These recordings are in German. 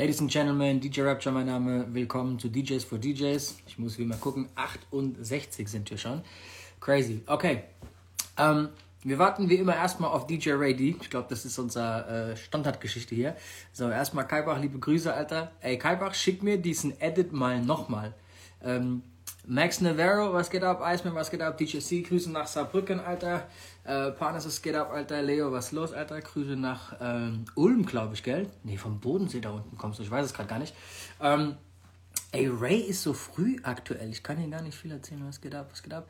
Ladies and Gentlemen, DJ Rapture mein Name. Willkommen zu DJs for DJs. Ich muss wie mal gucken, 68 sind wir schon. Crazy. Okay. Ähm, wir warten wie immer erstmal auf DJ Ray. Ich glaube, das ist unsere äh, Standardgeschichte hier. So, erstmal Kaibach, liebe Grüße, Alter. Ey, Kaibach, schick mir diesen Edit mal nochmal. Ähm, Max Navarro, was geht ab? Iceman, was geht ab? DJ C, Grüße nach Saarbrücken, Alter. Äh, Panis, was geht ab, Alter? Leo, was los, Alter? Grüße nach ähm, Ulm, glaube ich, gell? Nee, vom Bodensee da unten kommst du, ich weiß es gerade gar nicht. Ähm, ey, Ray ist so früh aktuell. Ich kann hier gar nicht viel erzählen. Was geht ab, was geht ab?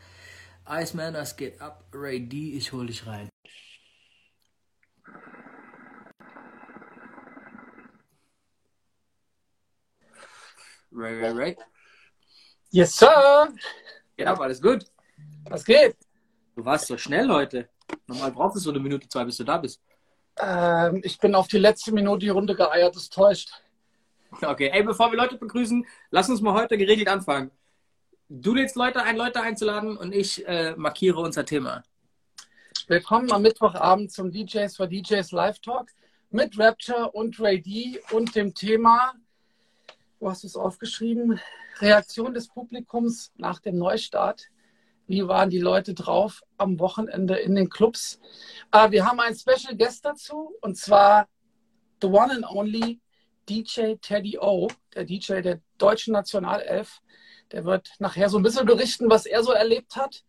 Iceman, was geht ab? Ray D, ich hol dich rein. Ray, Ray, Ray. Yes, Sir. Geht ab, alles gut? Was geht? Du warst so schnell heute. Normal brauchst du so eine Minute, zwei, bis du da bist. Ähm, ich bin auf die letzte Minute die Runde geeiert, das täuscht. Okay, ey, bevor wir Leute begrüßen, lass uns mal heute geregelt anfangen. Du lädst Leute ein, Leute einzuladen und ich äh, markiere unser Thema. Willkommen am Mittwochabend zum DJs for DJs Live Talk mit Rapture und Ray D und dem Thema, du hast es aufgeschrieben, Reaktion des Publikums nach dem Neustart. Wie waren die Leute drauf am Wochenende in den Clubs? Äh, wir haben einen Special Guest dazu und zwar the one and only DJ Teddy O, der DJ der deutschen Nationalelf. Der wird nachher so ein bisschen berichten, was er so erlebt hat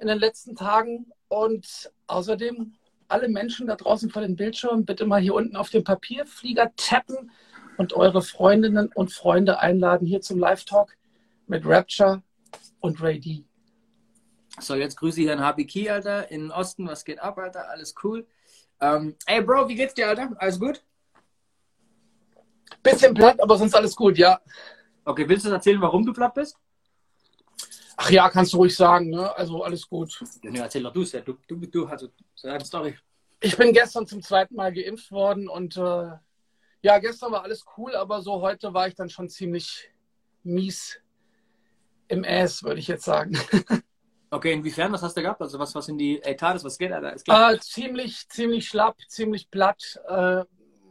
in den letzten Tagen. Und außerdem alle Menschen da draußen vor den Bildschirmen bitte mal hier unten auf dem Papierflieger tappen und eure Freundinnen und Freunde einladen hier zum Live-Talk mit Rapture und Ray D. So, jetzt grüße ich Herrn Habiki, Alter, in den Osten. Was geht ab, Alter? Alles cool. Ähm, ey, Bro, wie geht's dir, Alter? Alles gut? Bisschen platt, aber sonst alles gut, ja. Okay, willst du erzählen, warum du platt bist? Ach ja, kannst du ruhig sagen, ne? Also alles gut. Ja, nee, erzähl doch du es ja. Du, du, du, also, deine Story. Ich bin gestern zum zweiten Mal geimpft worden und äh, ja, gestern war alles cool, aber so heute war ich dann schon ziemlich mies im Ass, würde ich jetzt sagen. Okay, inwiefern, was hast du gehabt? Also was, was in die Etats, was geht da? Äh, ziemlich, ziemlich schlapp, ziemlich platt. Äh,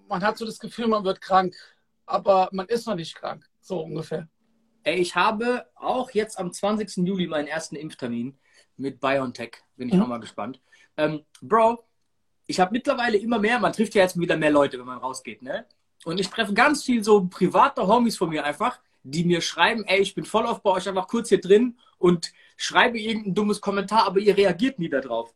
man hat so das Gefühl, man wird krank, aber man ist noch nicht krank, so ungefähr. Ey, ich habe auch jetzt am 20. Juli meinen ersten Impftermin mit BioNTech. Bin ich mhm. auch mal gespannt. Ähm, Bro, ich habe mittlerweile immer mehr, man trifft ja jetzt wieder mehr Leute, wenn man rausgeht, ne? Und ich treffe ganz viel so private Homies von mir einfach, die mir schreiben, ey, ich bin voll auf bei euch einfach kurz hier drin und schreibe irgendein dummes Kommentar, aber ihr reagiert nie darauf.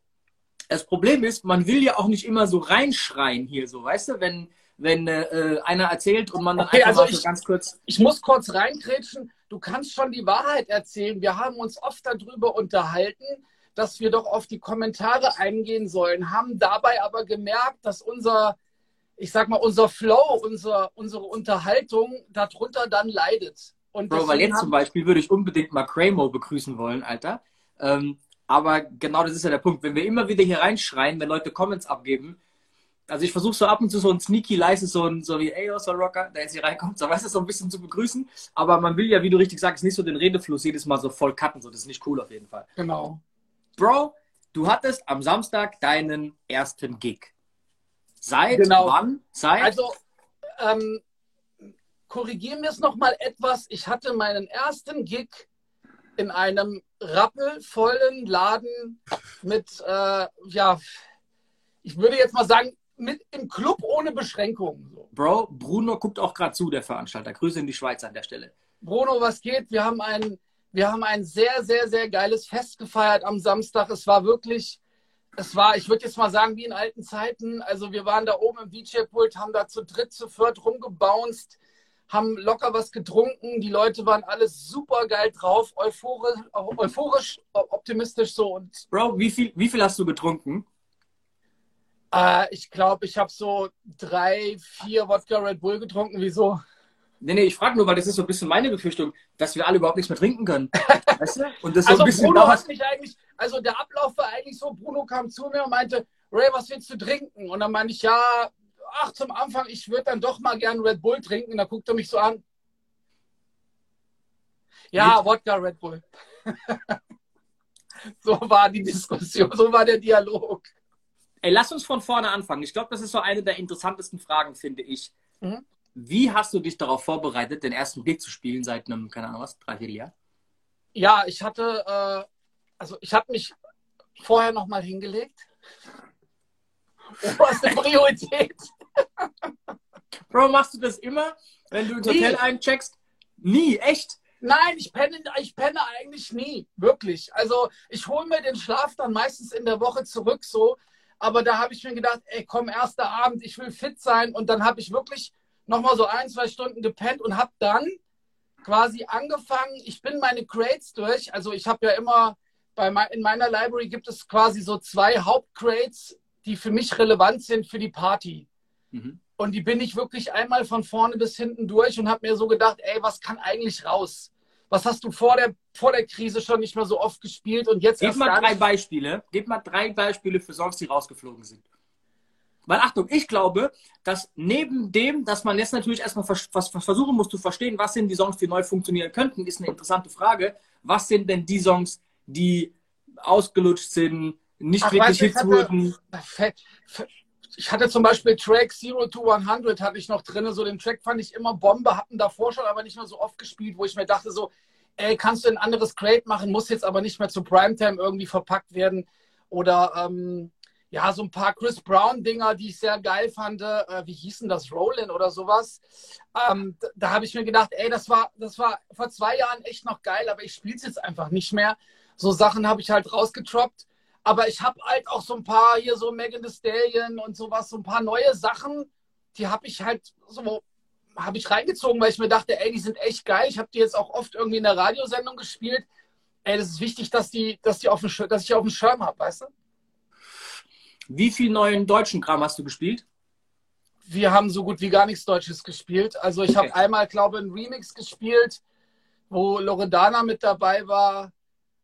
Das Problem ist, man will ja auch nicht immer so reinschreien hier, so, weißt du, wenn, wenn äh, einer erzählt und man dann okay, einfach also so ich, ganz kurz. Ich muss kurz reingrätschen. Du kannst schon die Wahrheit erzählen. Wir haben uns oft darüber unterhalten, dass wir doch auf die Kommentare eingehen sollen, haben dabei aber gemerkt, dass unser, ich sag mal, unser Flow, unser, unsere Unterhaltung darunter dann leidet. Und Bro, weil jetzt zum Beispiel würde ich unbedingt mal Cramo begrüßen wollen, Alter. Ähm, aber genau das ist ja der Punkt. Wenn wir immer wieder hier reinschreien, wenn Leute Comments abgeben, also ich versuche so ab und zu so ein sneaky leise, so, ein, so wie, ey, so Rocker, der jetzt hier reinkommt, so weißt du, so ein bisschen zu begrüßen. Aber man will ja, wie du richtig sagst, nicht so den Redefluss jedes Mal so voll cutten. So, das ist nicht cool auf jeden Fall. Genau. Bro, du hattest am Samstag deinen ersten Gig. Seit genau. wann? Seit? Also, ähm, korrigieren wir es nochmal etwas. Ich hatte meinen ersten Gig in einem rappelvollen Laden mit, äh, ja, ich würde jetzt mal sagen, mit im Club ohne Beschränkungen. So. Bro, Bruno guckt auch gerade zu, der Veranstalter. Grüße in die Schweiz an der Stelle. Bruno, was geht? Wir haben ein, wir haben ein sehr, sehr, sehr geiles Fest gefeiert am Samstag. Es war wirklich, es war, ich würde jetzt mal sagen, wie in alten Zeiten. Also wir waren da oben im DJ-Pult, haben da zu dritt, zu viert rumgebounced haben locker was getrunken. Die Leute waren alle super geil drauf, euphorisch, euphorisch optimistisch so. Und Bro, wie viel, wie viel hast du getrunken? Äh, ich glaube, ich habe so drei, vier Wodka Red Bull getrunken. Wieso? Nee, nee, ich frage nur, weil das ist so ein bisschen meine Befürchtung, dass wir alle überhaupt nichts mehr trinken können. weißt du? Und das so also ein bisschen Bruno hat mich eigentlich, also der Ablauf war eigentlich so, Bruno kam zu mir und meinte, Ray, was willst du trinken? Und dann meinte ich, ja, ach, zum Anfang, ich würde dann doch mal gern Red Bull trinken. Und da guckt er mich so an. Ja, Wodka Red Bull. so war die Diskussion, so war der Dialog. Ey, lass uns von vorne anfangen. Ich glaube, das ist so eine der interessantesten Fragen, finde ich. Mhm. Wie hast du dich darauf vorbereitet, den ersten Gig zu spielen seit einem, keine Ahnung was, drei, vier Jahren? Ja, ich hatte, äh, also ich habe mich vorher nochmal hingelegt. Oberste Priorität. Bro, machst du das immer, wenn du ins Hotel Nie. eincheckst? Nie, echt? Nein, ich penne, ich penne eigentlich nie, wirklich. Also ich hole mir den Schlaf dann meistens in der Woche zurück so. Aber da habe ich mir gedacht, ey, komm, erster Abend, ich will fit sein. Und dann habe ich wirklich nochmal so ein, zwei Stunden gepennt und habe dann quasi angefangen, ich bin meine Crates durch. Also ich habe ja immer, bei, in meiner Library gibt es quasi so zwei Hauptcrates, die für mich relevant sind für die Party. Mhm. Und die bin ich wirklich einmal von vorne bis hinten durch und habe mir so gedacht, ey, was kann eigentlich raus? Was hast du vor der, vor der Krise schon nicht mehr so oft gespielt und jetzt Gib mal drei? Beispiele. Gib mal drei Beispiele für Songs, die rausgeflogen sind. Weil Achtung, ich glaube, dass neben dem, dass man jetzt natürlich erstmal vers was, was versuchen muss zu verstehen, was sind die Songs, die neu funktionieren könnten, ist eine interessante Frage. Was sind denn die Songs, die ausgelutscht sind, nicht Ach, wirklich Hits hatte- wurden? Ich hatte zum Beispiel Track Zero to 100 hatte ich noch drin. So den Track fand ich immer Bombe, hatten davor schon aber nicht mehr so oft gespielt, wo ich mir dachte so, ey, kannst du ein anderes Crate machen, muss jetzt aber nicht mehr zu Primetime irgendwie verpackt werden. Oder ähm, ja, so ein paar Chris Brown-Dinger, die ich sehr geil fand. Äh, wie hießen das? Rollin oder sowas. Ähm, da da habe ich mir gedacht, ey, das war, das war vor zwei Jahren echt noch geil, aber ich spiele es jetzt einfach nicht mehr. So Sachen habe ich halt rausgetroppt. Aber ich habe halt auch so ein paar hier so Megan Thee Stallion und sowas, so ein paar neue Sachen, die habe ich halt so habe ich reingezogen, weil ich mir dachte, ey, die sind echt geil. Ich habe die jetzt auch oft irgendwie in der Radiosendung gespielt. Ey, das ist wichtig, dass die, dass die auf dem, dass ich auf dem Schirm habe, weißt du? Wie viel neuen deutschen Kram hast du gespielt? Wir haben so gut wie gar nichts Deutsches gespielt. Also ich Okay. habe einmal, glaube ich, einen Remix gespielt, wo Loredana mit dabei war.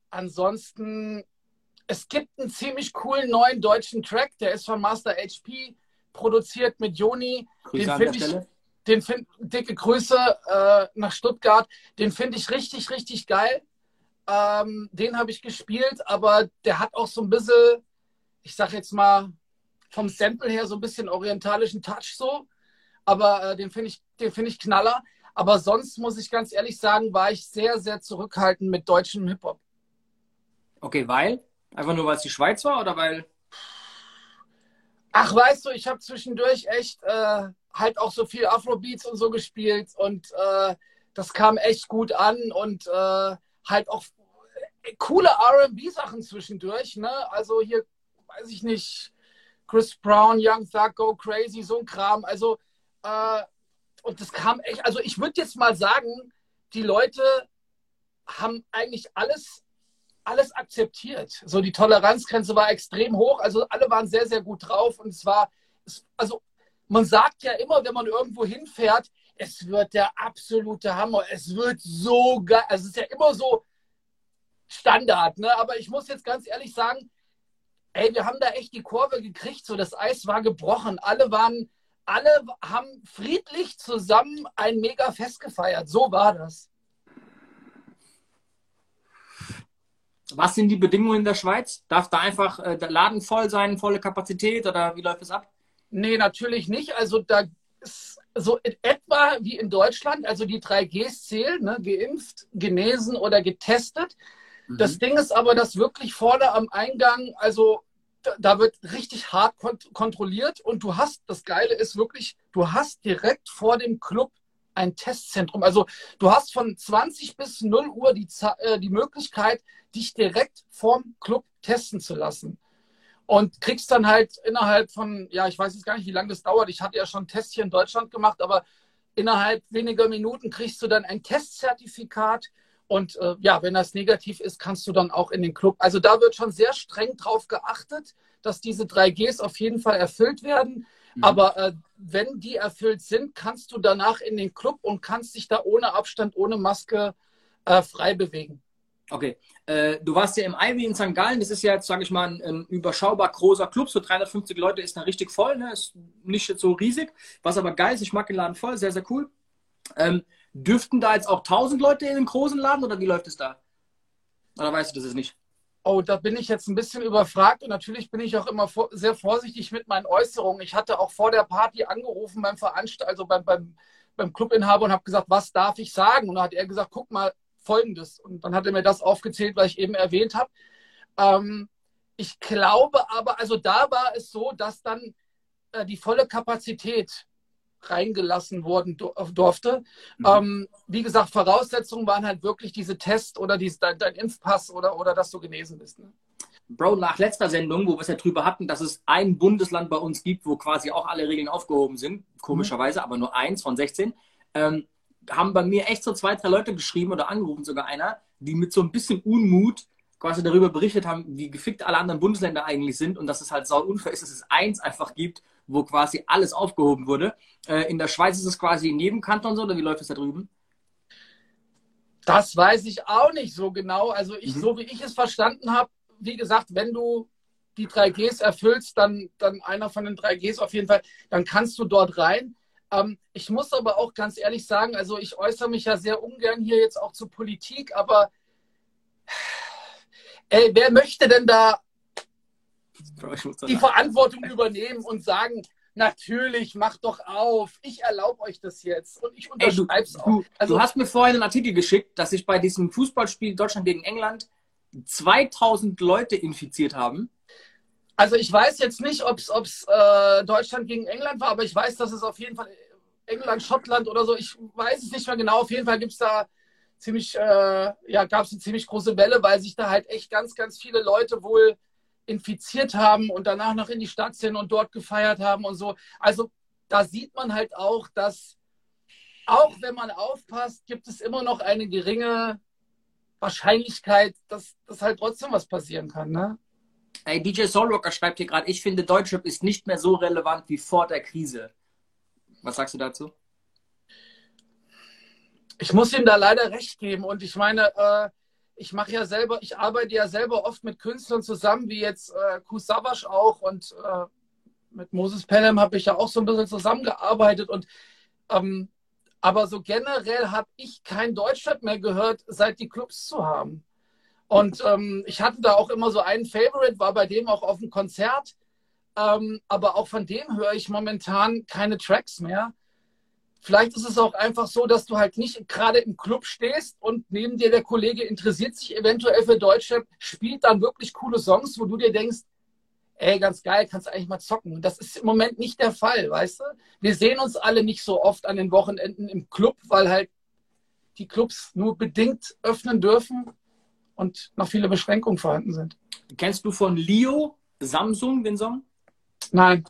Ansonsten, es gibt einen ziemlich coolen neuen deutschen Track, der ist von Master HP produziert mit Joni. Grüße Den an der find ich- Stelle. den find, dicke Grüße äh, nach Stuttgart. Den finde ich richtig, richtig geil. Ähm, den habe ich gespielt, aber der hat auch so ein bisschen, ich sag jetzt mal, vom Sample her so ein bisschen orientalischen Touch so. Aber äh, den finde ich, den finde ich knaller. Aber sonst muss ich ganz ehrlich sagen, war ich sehr, sehr zurückhaltend mit deutschem Hip-Hop. Okay, weil? Einfach nur, weil es die Schweiz war oder weil. Ach, weißt du, ich habe zwischendurch echt äh, halt auch so viel Afrobeats und so gespielt und äh, das kam echt gut an und äh, halt auch coole R&B-Sachen zwischendurch, ne? Also hier, weiß ich nicht, Chris Brown, Young Thug, Go Crazy, so ein Kram. Also äh, und das kam echt, also ich würde jetzt mal sagen, die Leute haben eigentlich alles alles akzeptiert. So die Toleranzgrenze war extrem hoch. Also alle waren sehr, sehr gut drauf. Und es war, es, also man sagt ja immer, wenn man irgendwo hinfährt, es wird der absolute Hammer. Es wird so geil. Also es ist ja immer so Standard, ne? Aber ich muss jetzt ganz ehrlich sagen, ey, wir haben da echt die Kurve gekriegt. So das Eis war gebrochen. Alle waren, alle haben friedlich zusammen ein mega Fest gefeiert. So war das. Was sind die Bedingungen in der Schweiz? Darf da einfach äh, der Laden voll sein, volle Kapazität oder wie läuft es ab? Nee, natürlich nicht. Also da ist so in etwa wie in Deutschland, also die drei Gs zählen, ne? geimpft, genesen oder getestet. Mhm. Das Ding ist aber, dass wirklich vorne am Eingang, also da, da wird richtig hart kont kontrolliert und du hast, das Geile ist wirklich, du hast direkt vor dem Club ein Testzentrum. Also du hast von 20 bis 0 Uhr die, äh, die Möglichkeit, dich direkt vorm Club testen zu lassen. Und kriegst dann halt innerhalb von, ja, ich weiß jetzt gar nicht, wie lange das dauert. Ich hatte ja schon Tests hier in Deutschland gemacht, aber innerhalb weniger Minuten kriegst du dann ein Testzertifikat. Und äh, ja, wenn das negativ ist, kannst du dann auch in den Club. Also da wird schon sehr streng drauf geachtet, dass diese drei Gs auf jeden Fall erfüllt werden. Mhm. Aber äh, wenn die erfüllt sind, kannst du danach in den Club und kannst dich da ohne Abstand, ohne Maske äh, frei bewegen. Okay. Äh, du warst ja im Ivy in St. Gallen. Das ist ja jetzt, sage ich mal, ein, ein überschaubar großer Club. So 350 Leute ist da richtig voll. Ne? Ist nicht so riesig. Was aber geil ist, ich mag den Laden voll. Sehr, sehr cool. Ähm, dürften da jetzt auch 1000 Leute in den großen Laden oder wie läuft es da? Oder weißt du das ist nicht? Oh, da bin ich jetzt ein bisschen überfragt und natürlich bin ich auch immer vor, sehr vorsichtig mit meinen Äußerungen. Ich hatte auch vor der Party angerufen beim Veranstalter, also beim, beim, beim Clubinhaber und habe gesagt, was darf ich sagen? Und dann hat er gesagt, guck mal, folgendes. Und dann hat er mir das aufgezählt, was ich eben erwähnt habe. Ähm, ich glaube aber, also da war es so, dass dann äh, die volle Kapazität reingelassen worden durfte. Mhm. Ähm, wie gesagt, Voraussetzungen waren halt wirklich diese Test oder dies, dein, dein Impfpass oder, oder dass du genesen bist. Ne? Bro, nach letzter Sendung, wo wir es ja drüber hatten, dass es ein Bundesland bei uns gibt, wo quasi auch alle Regeln aufgehoben sind, komischerweise, mhm. aber nur eins von 16, ähm, haben bei mir echt so zwei, drei Leute geschrieben oder angerufen, sogar einer, die mit so ein bisschen Unmut quasi darüber berichtet haben, wie gefickt alle anderen Bundesländer eigentlich sind und dass es halt sau unfair ist, dass es eins einfach gibt, wo quasi alles aufgehoben wurde. Äh, in der Schweiz ist es quasi in jedem Kanton so, oder wie läuft es da drüben? Das weiß ich auch nicht so genau. Also ich, mhm. so wie ich es verstanden habe, wie gesagt, wenn du die 3Gs erfüllst, dann, dann einer von den 3Gs auf jeden Fall, dann kannst du dort rein. Ähm, ich muss aber auch ganz ehrlich sagen, also ich äußere mich ja sehr ungern hier jetzt auch zur Politik, aber ey, wer möchte denn da die Verantwortung übernehmen und sagen, natürlich, macht doch auf, ich erlaube euch das jetzt und ich unterschreibe es auch. Du, also, du hast mir vorhin einen Artikel geschickt, dass sich bei diesem Fußballspiel Deutschland gegen England 2000 Leute infiziert haben. Also ich weiß jetzt nicht, ob es äh, Deutschland gegen England war, aber ich weiß, dass es auf jeden Fall England, Schottland oder so, ich weiß es nicht mehr genau. Auf jeden Fall gibt es da ziemlich, äh, ja, gab es eine ziemlich große Welle, weil sich da halt echt ganz, ganz viele Leute wohl infiziert haben und danach noch in die Stadt sind und dort gefeiert haben und so. Also da sieht man halt auch, dass auch wenn man aufpasst, gibt es immer noch eine geringe Wahrscheinlichkeit, dass, dass halt trotzdem was passieren kann. Ne? Ey, DJ Soulrocker schreibt hier gerade, ich finde, Deutschrap ist nicht mehr so relevant wie vor der Krise. Was sagst du dazu? Ich muss ihm da leider recht geben. Und ich meine, äh, ich mache ja selber, ich arbeite ja selber oft mit Künstlern zusammen, wie jetzt äh, Kusawasch auch und äh, mit Moses Pelham habe ich ja auch so ein bisschen zusammengearbeitet und ähm, aber so generell habe ich kein Deutschrap mehr gehört, seit die Clubs zu haben. Und ähm, ich hatte da auch immer so einen Favorite, war bei dem auch auf dem Konzert. Ähm, aber auch von dem höre ich momentan keine Tracks mehr. Vielleicht ist es auch einfach so, dass du halt nicht gerade im Club stehst und neben dir der Kollege interessiert sich eventuell für Deutschrap, spielt dann wirklich coole Songs, wo du dir denkst, ey, ganz geil, kannst eigentlich mal zocken. Das ist im Moment nicht der Fall, weißt du? Wir sehen uns alle nicht so oft an den Wochenenden im Club, weil halt die Clubs nur bedingt öffnen dürfen und noch viele Beschränkungen vorhanden sind. Kennst du von Leo Samsung den Song? Nein.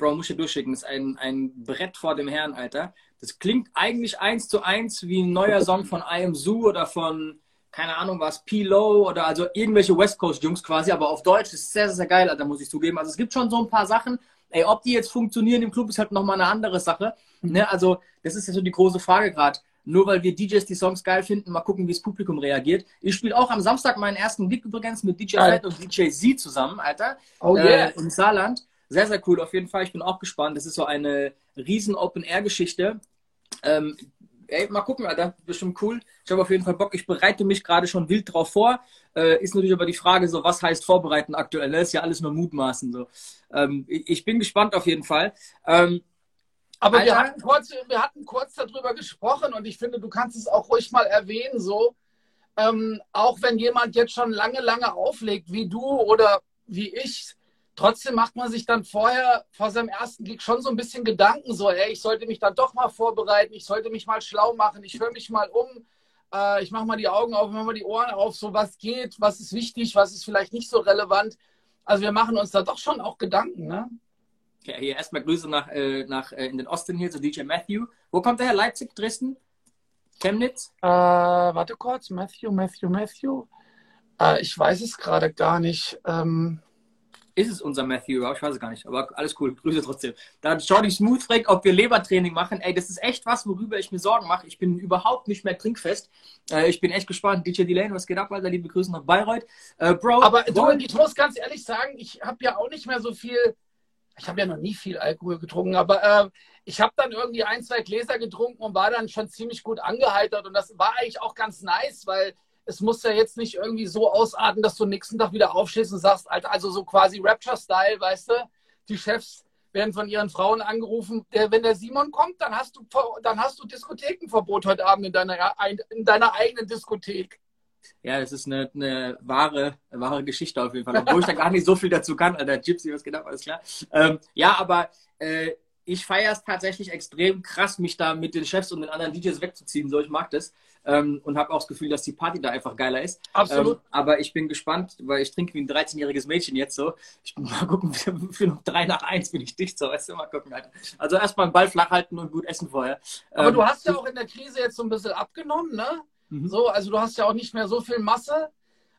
Bro, muss ich dir durchschicken. Das ist ein, ein Brett vor dem Herrn, Alter. Das klingt eigentlich eins zu eins wie ein neuer Song von I Am Zoo oder von keine Ahnung was, P-Low oder also irgendwelche West Coast Jungs quasi, aber auf Deutsch ist sehr, sehr geil, da muss ich zugeben. Also es gibt schon so ein paar Sachen, ey, ob die jetzt funktionieren im Club ist halt nochmal eine andere Sache. Ne? Also das ist ja so die große Frage gerade. Nur weil wir DJs die Songs geil finden, mal gucken, wie das Publikum reagiert. Ich spiele auch am Samstag meinen ersten Gig übrigens mit DJ Fett und DJ Z zusammen, Alter. Oh yeah. Äh, Im Saarland. Sehr, sehr cool, auf jeden Fall. Ich bin auch gespannt. Das ist so eine riesen Open-Air-Geschichte. Ähm, ey, mal gucken, Alter, bestimmt cool. Ich habe auf jeden Fall Bock. Ich bereite mich gerade schon wild drauf vor. Äh, ist natürlich aber die Frage, so was heißt vorbereiten aktuell? Ne? Ist ja alles nur Mutmaßen. So. Ähm, ich, ich, bin gespannt auf jeden Fall. Ähm, aber wir hatten, kurz, wir hatten kurz darüber gesprochen und ich finde, du kannst es auch ruhig mal erwähnen, so. Ähm, auch wenn jemand jetzt schon lange, lange auflegt, wie du oder wie ich, Trotzdem macht man sich dann vorher, vor seinem ersten Gig, schon so ein bisschen Gedanken, so, ey, ich sollte mich dann doch mal vorbereiten, ich sollte mich mal schlau machen, ich höre mich mal um, äh, ich mache mal die Augen auf, mache mal die Ohren auf, so was geht, was ist wichtig, was ist vielleicht nicht so relevant. Also wir machen uns da doch schon auch Gedanken, ne? Ja, hier erstmal Grüße nach, äh, nach äh, in den Osten hier zu DJ Matthew. Wo kommt der her? Leipzig, Dresden? Chemnitz? Äh, warte kurz, Matthew, Matthew, Matthew. Äh, ich weiß es gerade gar nicht. Ähm, ist es unser Matthew? Ich weiß es gar nicht, aber alles cool. Grüße trotzdem. Da hat Jordi Smooth fragt, ob wir Lebertraining machen. Ey, das ist echt was, worüber ich mir Sorgen mache. Ich bin überhaupt nicht mehr trinkfest. Äh, ich bin echt gespannt. DJ Delane, was geht ab, Alter? Liebe Grüße nach Bayreuth. Äh, Bro. Aber du, ich muss ganz ehrlich sagen, ich habe ja auch nicht mehr so viel. Ich habe ja noch nie viel Alkohol getrunken, aber äh, ich habe dann irgendwie ein, zwei Gläser getrunken und war dann schon ziemlich gut angeheitert. Und das war eigentlich auch ganz nice, weil es muss ja jetzt nicht irgendwie so ausarten, dass du nächsten Tag wieder aufstehst und sagst, Alter, also so quasi Rapture-Style, weißt du, die Chefs werden von ihren Frauen angerufen, der, wenn der Simon kommt, dann hast du, dann hast du Diskothekenverbot heute Abend in deiner, in deiner eigenen Diskothek. Ja, das ist eine, eine wahre, wahre Geschichte auf jeden Fall. Obwohl ich da gar nicht so viel dazu kann. Alter, Gypsy, was genau, alles klar. Ähm, ja, aber äh, ich feiere es tatsächlich extrem krass, mich da mit den Chefs und den anderen DJs wegzuziehen. So, ich mag das. Ähm, und habe auch das Gefühl, dass die Party da einfach geiler ist. Absolut. Ähm, aber ich bin gespannt, weil ich trinke wie ein 13-jähriges Mädchen jetzt so. Ich bin mal gucken, für, noch 3 nach 1 bin ich dicht so. Weißt du, mal gucken, Alter. Also erstmal den Ball flach halten und gut essen vorher. Aber ähm, du hast ja auch in der Krise jetzt so ein bisschen abgenommen, ne? Mhm. So, also du hast ja auch nicht mehr so viel Masse.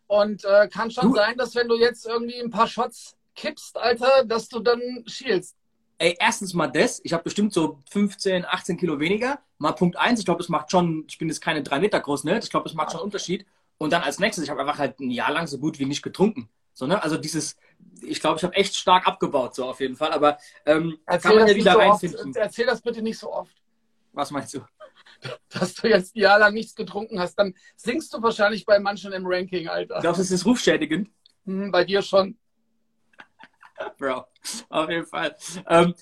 Und äh, kann schon du, sein, dass wenn du jetzt irgendwie ein paar Shots kippst, Alter, dass du dann schielst ey, erstens mal das, ich habe bestimmt so 15, 18 Kilo weniger. Mal Punkt eins, ich glaube, es macht schon, ich bin jetzt keine drei Meter groß, ne? Ich glaube, es macht schon einen Unterschied. Und dann als nächstes, ich habe einfach halt ein Jahr lang so gut wie nicht getrunken. So, ne? Also dieses, ich glaube, ich habe echt stark abgebaut, so auf jeden Fall. Aber ähm, kann man ja wieder so reinfinden. Erzähl das bitte nicht so oft. Was meinst du? Dass du jetzt ein Jahr lang nichts getrunken hast, dann sinkst du wahrscheinlich bei manchen im Ranking, Alter. Glaubst du, das ist rufschädigend? Hm, bei dir schon. Bro, auf jeden Fall. Ähm,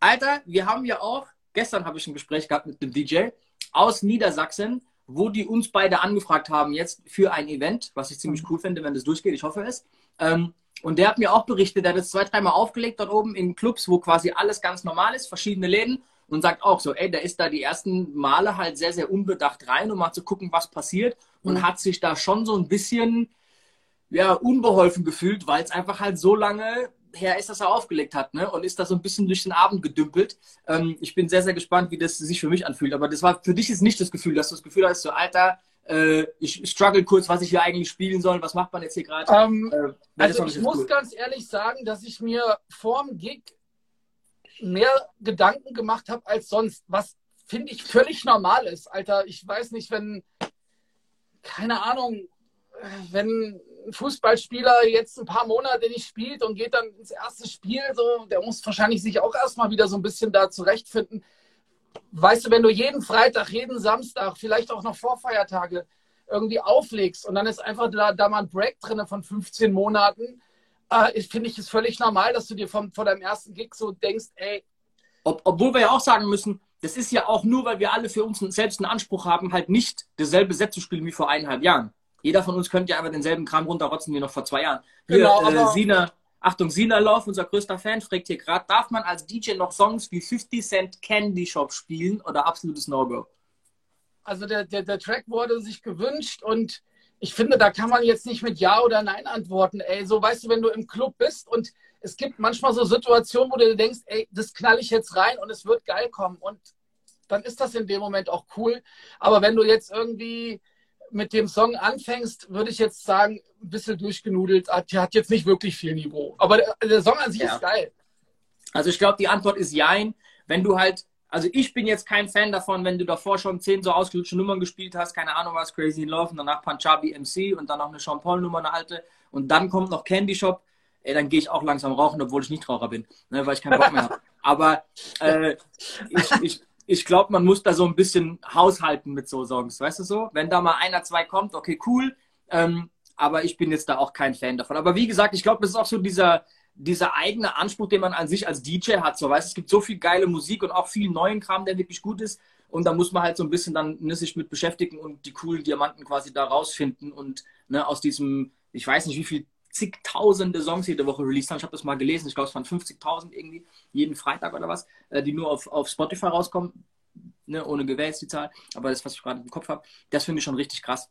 Alter, wir haben ja auch, gestern habe ich ein Gespräch gehabt mit dem DJ aus Niedersachsen, wo die uns beide angefragt haben jetzt für ein Event, was ich ziemlich mhm. cool finde, wenn das durchgeht. Ich hoffe es. Ähm, und der hat mir auch berichtet, der hat es zwei, dreimal aufgelegt dort oben in Clubs, wo quasi alles ganz normal ist, verschiedene Läden und sagt auch so, ey, der ist da die ersten Male halt sehr, sehr unbedacht rein, um mal zu gucken, was passiert und mhm. hat sich da schon so ein bisschen ja, unbeholfen gefühlt, weil es einfach halt so lange her ist, dass er aufgelegt hat, ne? Und ist da so ein bisschen durch den Abend gedümpelt. Ähm, ich bin sehr, sehr gespannt, wie das sich für mich anfühlt. Aber das war für dich ist nicht das Gefühl, dass du das Gefühl hast, so Alter, äh, ich struggle kurz, was ich hier eigentlich spielen soll. Was macht man jetzt hier gerade? Ähm, äh, also ich muss cool. ganz ehrlich sagen, dass ich mir vorm Gig mehr Gedanken gemacht habe als sonst, was finde ich völlig normal ist, Alter. Ich weiß nicht, wenn keine Ahnung, wenn ein Fußballspieler jetzt ein paar Monate nicht spielt und geht dann ins erste Spiel, so, der muss wahrscheinlich sich auch erstmal wieder so ein bisschen da zurechtfinden. Weißt du, wenn du jeden Freitag, jeden Samstag, vielleicht auch noch vor Feiertage irgendwie auflegst und dann ist einfach da, da mal ein Break drin von 15 Monaten, äh, finde ich es völlig normal, dass du dir vom, vor deinem ersten Gig so denkst, ey. Ob, obwohl wir ja auch sagen müssen, das ist ja auch nur, weil wir alle für uns selbst einen Anspruch haben, halt nicht dasselbe Set zu spielen wie vor eineinhalb Jahren. Jeder von uns könnte ja einfach denselben Kram runterrotzen wie noch vor zwei Jahren. Hier, genau, äh, Sina, Achtung, Sina Love, unser größter Fan, fragt hier gerade, darf man als DJ noch Songs wie 50 Cent Candy Shop spielen oder absolutes No-Go? Also der, der, der Track wurde sich gewünscht und ich finde, da kann man jetzt nicht mit Ja oder Nein antworten. Ey, so weißt du, wenn du im Club bist und es gibt manchmal so Situationen, wo du denkst, ey, das knall ich jetzt rein und es wird geil kommen. Und dann ist das in dem Moment auch cool. Aber wenn du jetzt irgendwie mit dem Song anfängst, würde ich jetzt sagen, ein bisschen durchgenudelt, hat, hat jetzt nicht wirklich viel Niveau. Aber der, der Song an sich ja. ist geil. Also ich glaube, die Antwort ist Jein. Wenn du halt, also ich bin jetzt kein Fan davon, wenn du davor schon zehn so ausgelutschte Nummern gespielt hast, keine Ahnung was, Crazy in Love und danach Punjabi MC und dann noch eine Sean Paul Nummer, eine alte und dann kommt noch Candy Shop, ey, dann gehe ich auch langsam rauchen, obwohl ich nicht Raucher bin, ne, weil ich keinen Bock mehr habe. Aber äh, ich, ich, ich glaube, man muss da so ein bisschen haushalten mit so Songs, weißt du so? Wenn da mal einer, zwei kommt, okay, cool. Ähm, aber ich bin jetzt da auch kein Fan davon. Aber wie gesagt, ich glaube, das ist auch so dieser, dieser eigene Anspruch, den man an sich als DJ hat. So, weißt es gibt so viel geile Musik und auch viel neuen Kram, der wirklich gut ist. Und da muss man halt so ein bisschen dann ne, sich mit beschäftigen und die coolen Diamanten quasi da rausfinden und ne, aus diesem, ich weiß nicht, wie viel zigtausende Songs jede Woche released haben. Ich habe das mal gelesen, ich glaube, es waren 50.000 irgendwie, jeden Freitag oder was, äh, die nur auf, auf Spotify rauskommen. Ne, ohne Gewehr ist die Zahl, aber das, was ich gerade im Kopf habe, das finde ich schon richtig krass.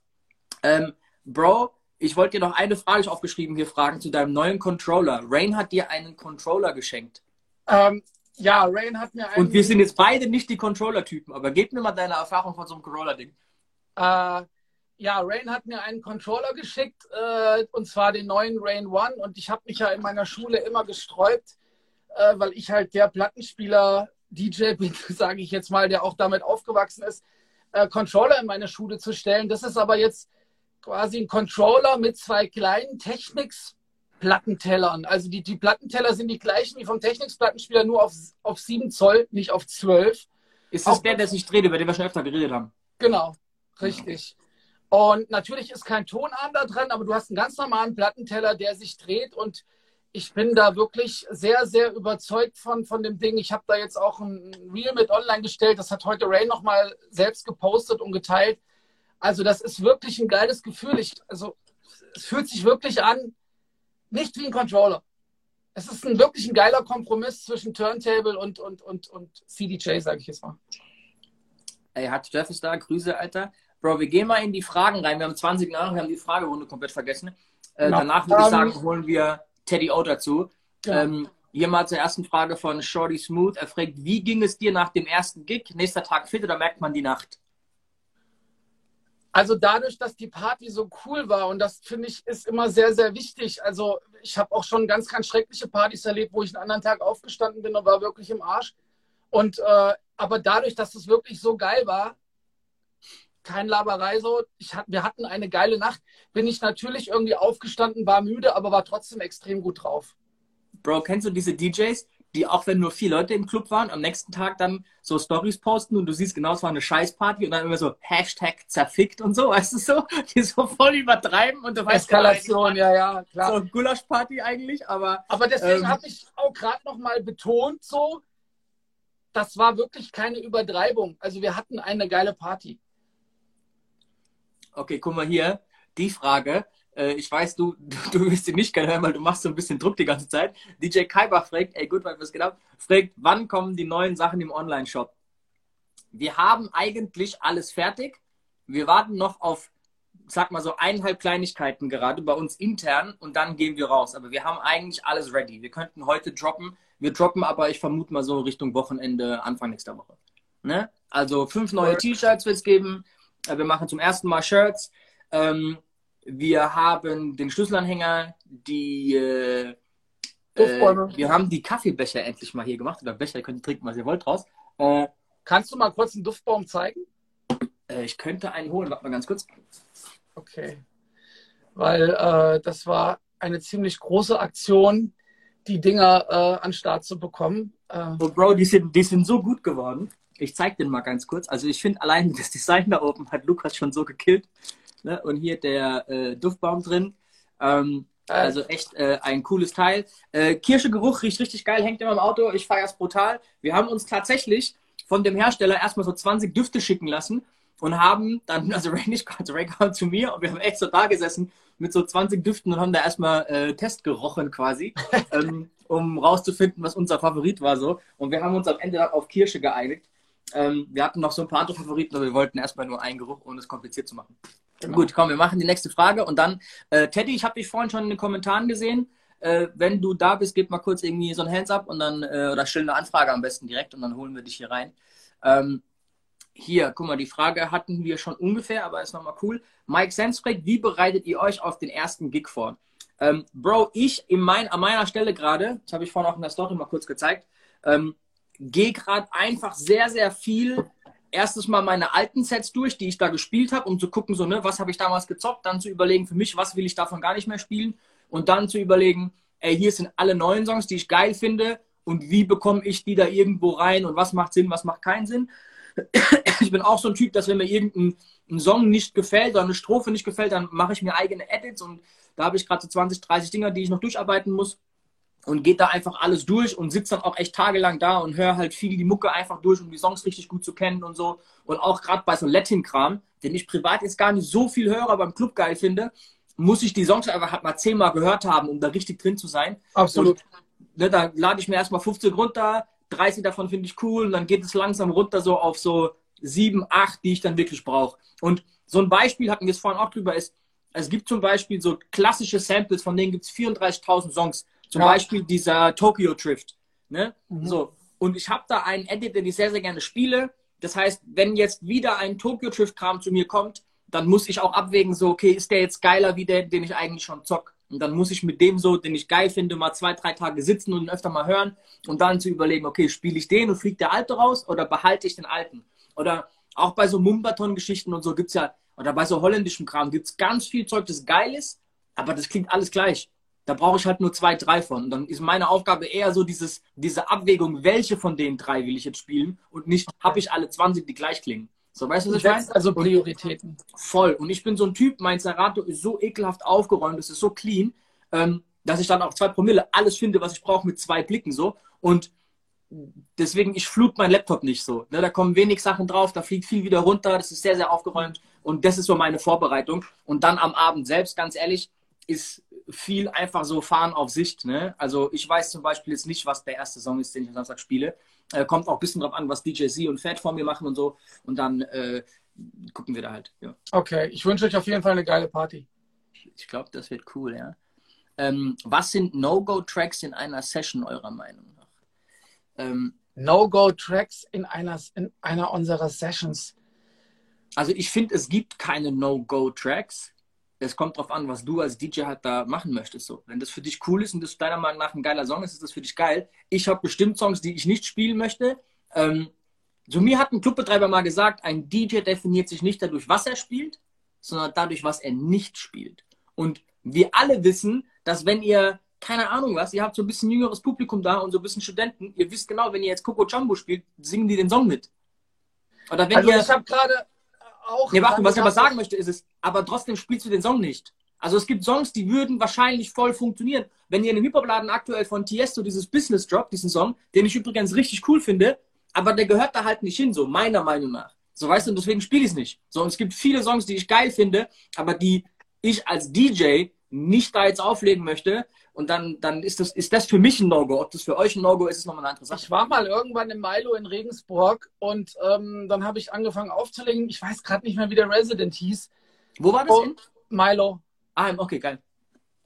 Ähm, Bro, ich wollte dir noch eine Frage aufgeschrieben hier fragen zu deinem neuen Controller. Rain hat dir einen Controller geschenkt. Ähm, ja, Rain hat mir einen. Und wir sind jetzt beide nicht die Controller-Typen, aber gib mir mal deine Erfahrung von so einem Controller-Ding. Äh, ja, Rain hat mir einen Controller geschickt, äh, und zwar den neuen Rain One. Und ich habe mich ja in meiner Schule immer gesträubt, äh, weil ich halt der Plattenspieler DJ bin, sage ich jetzt mal, der auch damit aufgewachsen ist, äh, Controller in meine Schule zu stellen. Das ist aber jetzt quasi ein Controller mit zwei kleinen Technics Plattentellern. Also die, die Plattenteller sind die gleichen wie vom Technics-Plattenspieler, nur auf, auf 7 Zoll, nicht auf 12. Ist das auch, der, der sich dreht, über den wir schon öfter geredet haben? Genau, richtig. Und natürlich ist kein Tonarm da dran, aber du hast einen ganz normalen Plattenteller, der sich dreht und ich bin da wirklich sehr, sehr überzeugt von, von dem Ding. Ich habe da jetzt auch ein Reel mit online gestellt. Das hat heute Ray nochmal selbst gepostet und geteilt. Also das ist wirklich ein geiles Gefühl. Ich, also es fühlt sich wirklich an, nicht wie ein Controller. Es ist ein, wirklich ein geiler Kompromiss zwischen Turntable und, und, und, und CDJ, sage ich jetzt mal. Ey, hat ist da, Grüße, Alter. Bro, wir gehen mal in die Fragen rein. Wir haben 20 nach, wir haben die Fragerunde komplett vergessen. Äh. Danach würde ich sagen, holen wir Teddy O dazu. Ja. Ähm, hier mal zur ersten Frage von Shorty Smooth. Er fragt, wie ging es dir nach dem ersten Gig? Nächster Tag fit oder merkt man die Nacht? Also dadurch, dass die Party so cool war und das finde ich ist immer sehr, sehr wichtig. Also ich habe auch schon ganz, ganz schreckliche Partys erlebt, wo ich einen anderen Tag aufgestanden bin und war wirklich im Arsch. Und äh, aber dadurch, dass es wirklich so geil war, kein Laberei so. Ich, wir hatten eine geile Nacht. Bin ich natürlich irgendwie aufgestanden, war müde, aber war trotzdem extrem gut drauf. Bro, kennst du diese DJs, die auch wenn nur vier Leute im Club waren, am nächsten Tag dann so Stories posten und du siehst genau, es war eine Scheißparty und dann immer so Hashtag zerfickt und so, weißt du so? Die so voll übertreiben und du weißt Eskalation, ja, ja, klar. So Gulaschparty eigentlich, aber. Aber deswegen ähm, habe ich auch gerade nochmal betont, so, das war wirklich keine Übertreibung. Also wir hatten eine geile Party. Okay, guck mal hier. Die Frage. Äh, ich weiß, du, du, du wirst sie nicht gerne hören, weil du machst so ein bisschen Druck die ganze Zeit. DJ Kaibach fragt, ey, gut, was genau, fragt, wann kommen die neuen Sachen im Online-Shop? Wir haben eigentlich alles fertig. Wir warten noch auf, sag mal so eineinhalb Kleinigkeiten gerade bei uns intern und dann gehen wir raus. Aber wir haben eigentlich alles ready. Wir könnten heute droppen. Wir droppen aber, ich vermute mal so Richtung Wochenende, Anfang nächster Woche. Ne? Also fünf neue T-Shirts wird es geben. Äh, wir machen zum ersten Mal Shirts. Ähm, wir haben den Schlüsselanhänger, die äh, äh, wir haben die Kaffeebecher endlich mal hier gemacht. Oder Becher, ihr könnt trinken, was ihr wollt draus. Äh, Kannst du mal kurz einen Duftbaum zeigen? Äh, ich könnte einen holen, warte mal ganz kurz. Okay. Weil äh, das war eine ziemlich große Aktion, die Dinger an Start zu bekommen. oh, Bro, die sind, die sind so gut geworden. Ich zeig den mal ganz kurz. Also ich finde allein das Design da oben hat Lukas schon so gekillt. Ne? Und hier der äh, Duftbaum drin. Ähm, also echt äh, ein cooles Teil. Äh, Kirschegeruch riecht richtig geil, hängt immer im Auto. Ich feiere es brutal. Wir haben uns tatsächlich von dem Hersteller erstmal so 20 Düfte schicken lassen und haben dann, also Ray nicht, also Ray kam zu mir und wir haben echt so da gesessen mit so 20 Düften und haben da erstmal äh, Test gerochen quasi, ähm, um rauszufinden, was unser Favorit war so. Und wir haben uns am Ende dann auf Kirsche geeinigt. Ähm, wir hatten noch so ein paar andere Favoriten, aber wir wollten erstmal nur einen Geruch, ohne es kompliziert zu machen. Genau. Gut, komm, wir machen die nächste Frage und dann, äh, Teddy, ich habe dich vorhin schon in den Kommentaren gesehen. Äh, wenn du da bist, gib mal kurz irgendwie so ein Hands up und dann, äh, oder stell eine Anfrage am besten direkt und dann holen wir dich hier rein. Ähm, hier, guck mal, die Frage hatten wir schon ungefähr, aber ist nochmal cool. Mike fragt, wie bereitet ihr euch auf den ersten Gig vor? Ähm, Bro, ich in mein, an meiner Stelle gerade, das habe ich vorhin auch in der Story mal kurz gezeigt, ähm, gehe gerade einfach sehr, sehr viel erstes Mal meine alten Sets durch, die ich da gespielt habe, um zu gucken, so, ne, was habe ich damals gezockt, dann zu überlegen, für mich, was will ich davon gar nicht mehr spielen und dann zu überlegen, ey, hier sind alle neuen Songs, die ich geil finde und wie bekomme ich die da irgendwo rein und was macht Sinn, was macht keinen Sinn. Ich bin auch so ein Typ, dass wenn mir irgendein Song nicht gefällt oder eine Strophe nicht gefällt, dann mache ich mir eigene Edits und da habe ich gerade so 20, 30 Dinger, die ich noch durcharbeiten muss und geht da einfach alles durch und sitzt dann auch echt tagelang da und höre halt viel die Mucke einfach durch, um die Songs richtig gut zu kennen und so. Und auch gerade bei so Latin-Kram, den ich privat jetzt gar nicht so viel höre, aber im Club geil finde, muss ich die Songs einfach halt mal zehnmal gehört haben, um da richtig drin zu sein. Absolut. Und, ne, da lade ich mir erstmal 15 runter, 30 davon finde ich cool und dann geht es langsam runter so auf so 7, 8, die ich dann wirklich brauche. Und so ein Beispiel hatten wir es vorhin auch drüber, ist, es gibt zum Beispiel so klassische Samples, von denen gibt es 34.000 Songs. Zum ja. Beispiel dieser Tokyo Drift. Ne? Mhm. So. Und ich habe da einen Edit, den ich sehr, sehr gerne spiele. Das heißt, wenn jetzt wieder ein Tokyo Drift-Kram zu mir kommt, dann muss ich auch abwägen, so, okay, ist der jetzt geiler wie der, den ich eigentlich schon zock? Und dann muss ich mit dem so, den ich geil finde, mal zwei, drei Tage sitzen und ihn öfter mal hören und dann zu überlegen, okay, spiele ich den und fliegt der alte raus oder behalte ich den alten? Oder auch bei so Mumbaton-Geschichten und so gibt es ja, oder bei so holländischem Kram gibt es ganz viel Zeug, das geil ist, aber das klingt alles gleich. Da brauche ich halt nur zwei, drei von. Und dann ist meine Aufgabe eher so dieses, diese Abwägung, welche von den drei will ich jetzt spielen und nicht, habe ich alle 20, die gleich klingen. So, weißt du, was ich meine? Also Prioritäten. Voll. Und ich bin so ein Typ, mein Serato ist so ekelhaft aufgeräumt, es ist so clean. Ähm, dass ich dann auch zwei Promille alles finde, was ich brauche mit zwei Blicken so. Und deswegen, ich flut meinen Laptop nicht so. Ne? Da kommen wenig Sachen drauf, da fliegt viel wieder runter, das ist sehr, sehr aufgeräumt. Und das ist so meine Vorbereitung. Und dann am Abend selbst, ganz ehrlich, ist viel einfach so fahren auf Sicht. Ne? Also ich weiß zum Beispiel jetzt nicht, was der erste Song ist, den ich am Samstag spiele. Äh, kommt auch ein bisschen drauf an, was DJ Z und Fat vor mir machen und so. Und dann äh, gucken wir da halt. Ja. Okay, ich wünsche euch auf jeden Fall eine geile Party. Ich glaube, das wird cool, ja. Ähm, was sind No-Go-Tracks in einer Session eurer Meinung nach? Ähm, No-Go-Tracks in einer, in einer unserer Sessions. Also ich finde, es gibt keine No-Go-Tracks. Es kommt darauf an, was du als DJ halt da machen möchtest. So. Wenn das für dich cool ist und das deiner Meinung nach ein geiler Song ist, ist das für dich geil. Ich habe bestimmt Songs, die ich nicht spielen möchte. Ähm, so mir hat ein Clubbetreiber mal gesagt, ein DJ definiert sich nicht dadurch, was er spielt, sondern dadurch, was er nicht spielt. Und wir alle wissen, dass wenn ihr, keine Ahnung was, ihr habt so ein bisschen jüngeres Publikum da und so ein bisschen Studenten, ihr wisst genau, wenn ihr jetzt Coco Jumbo spielt, singen die den Song mit. Oder wenn also ihr, ich habe gerade auch. Nee, warte, was ich aber sagen möchte, ist es, aber trotzdem spielst du den Song nicht. Also es gibt Songs, die würden wahrscheinlich voll funktionieren. Wenn ihr in dem Hip-Hop-Laden aktuell von Tiesto dieses Business Drop, diesen Song, den ich übrigens richtig cool finde, aber der gehört da halt nicht hin, so meiner Meinung nach. So weißt du, und deswegen spiele ich es nicht. So, und es gibt viele Songs, die ich geil finde, aber die ich als DJ nicht da jetzt auflegen möchte. Und dann, dann ist, das, ist das für mich ein No-Go. Ob das für euch ein No-Go ist, ist nochmal eine andere Sache. Ich war mal irgendwann im Milo in Regensburg und ähm, dann habe ich angefangen aufzulegen. Ich weiß gerade nicht mehr, wie der Resident hieß. Wo war das? Und Milo. Ah, okay, geil.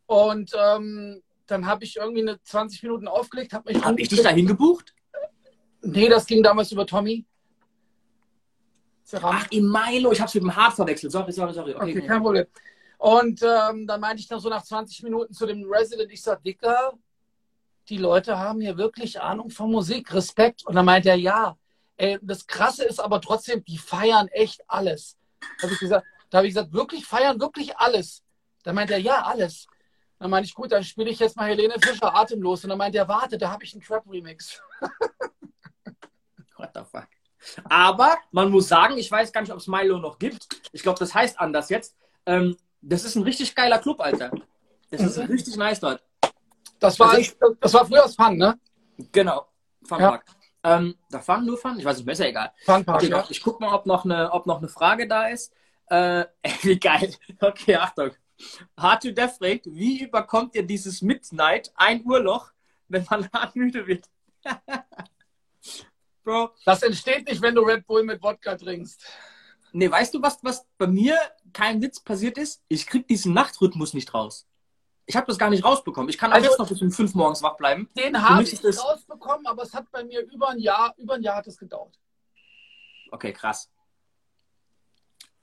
Und ähm, dann habe ich irgendwie eine 20 Minuten aufgelegt. Habe hab ich dich dahin gebucht? Nee, das ging damals über Tommy. Ach, im Milo. Ich habe es mit dem Hart verwechselt. Sorry, sorry, sorry. Okay, okay kein Problem. Und ähm, dann meinte ich noch so nach 20 Minuten zu dem Resident, ich sag, Dicker, die Leute haben hier wirklich Ahnung von Musik, Respekt. Und dann meinte er, ja. Ey, das Krasse ist aber trotzdem, die feiern echt alles. Hab ich gesagt, da habe ich gesagt, wirklich feiern wirklich alles. Dann meinte er, ja, alles. Dann meinte ich, gut, dann spiele ich jetzt mal Helene Fischer atemlos. Und dann meinte er, warte, da habe ich einen Trap-Remix. What the fuck? Aber man muss sagen, ich weiß gar nicht, ob es Milo noch gibt. Ich glaube, das heißt anders jetzt. Ähm, das ist ein richtig geiler Club, Alter. Das ist mhm. richtig nice dort. Das war, also ich, das war früher das Fun, ne? Genau. Funpark. Ja. Ähm, da Fun, nur Fun? Ich weiß nicht, besser egal. Funpark, okay, ja. Ich guck mal, ob noch, eine, ob noch eine Frage da ist. Äh, wie geil. Okay, Achtung. Hard to Death fragt, wie überkommt ihr dieses Midnight, ein Uhrloch, wenn man hart müde wird? Bro. Das entsteht nicht, wenn du Red Bull mit Wodka trinkst. Nee, weißt du, was, was bei mir kein Witz passiert ist? Ich krieg diesen Nachtrhythmus nicht raus. Ich habe das gar nicht rausbekommen. Ich kann also, jetzt noch bis um fünf morgens wach bleiben. Den habe ich das... rausbekommen, aber es hat bei mir über ein Jahr, über ein Jahr hat es gedauert. Okay, krass.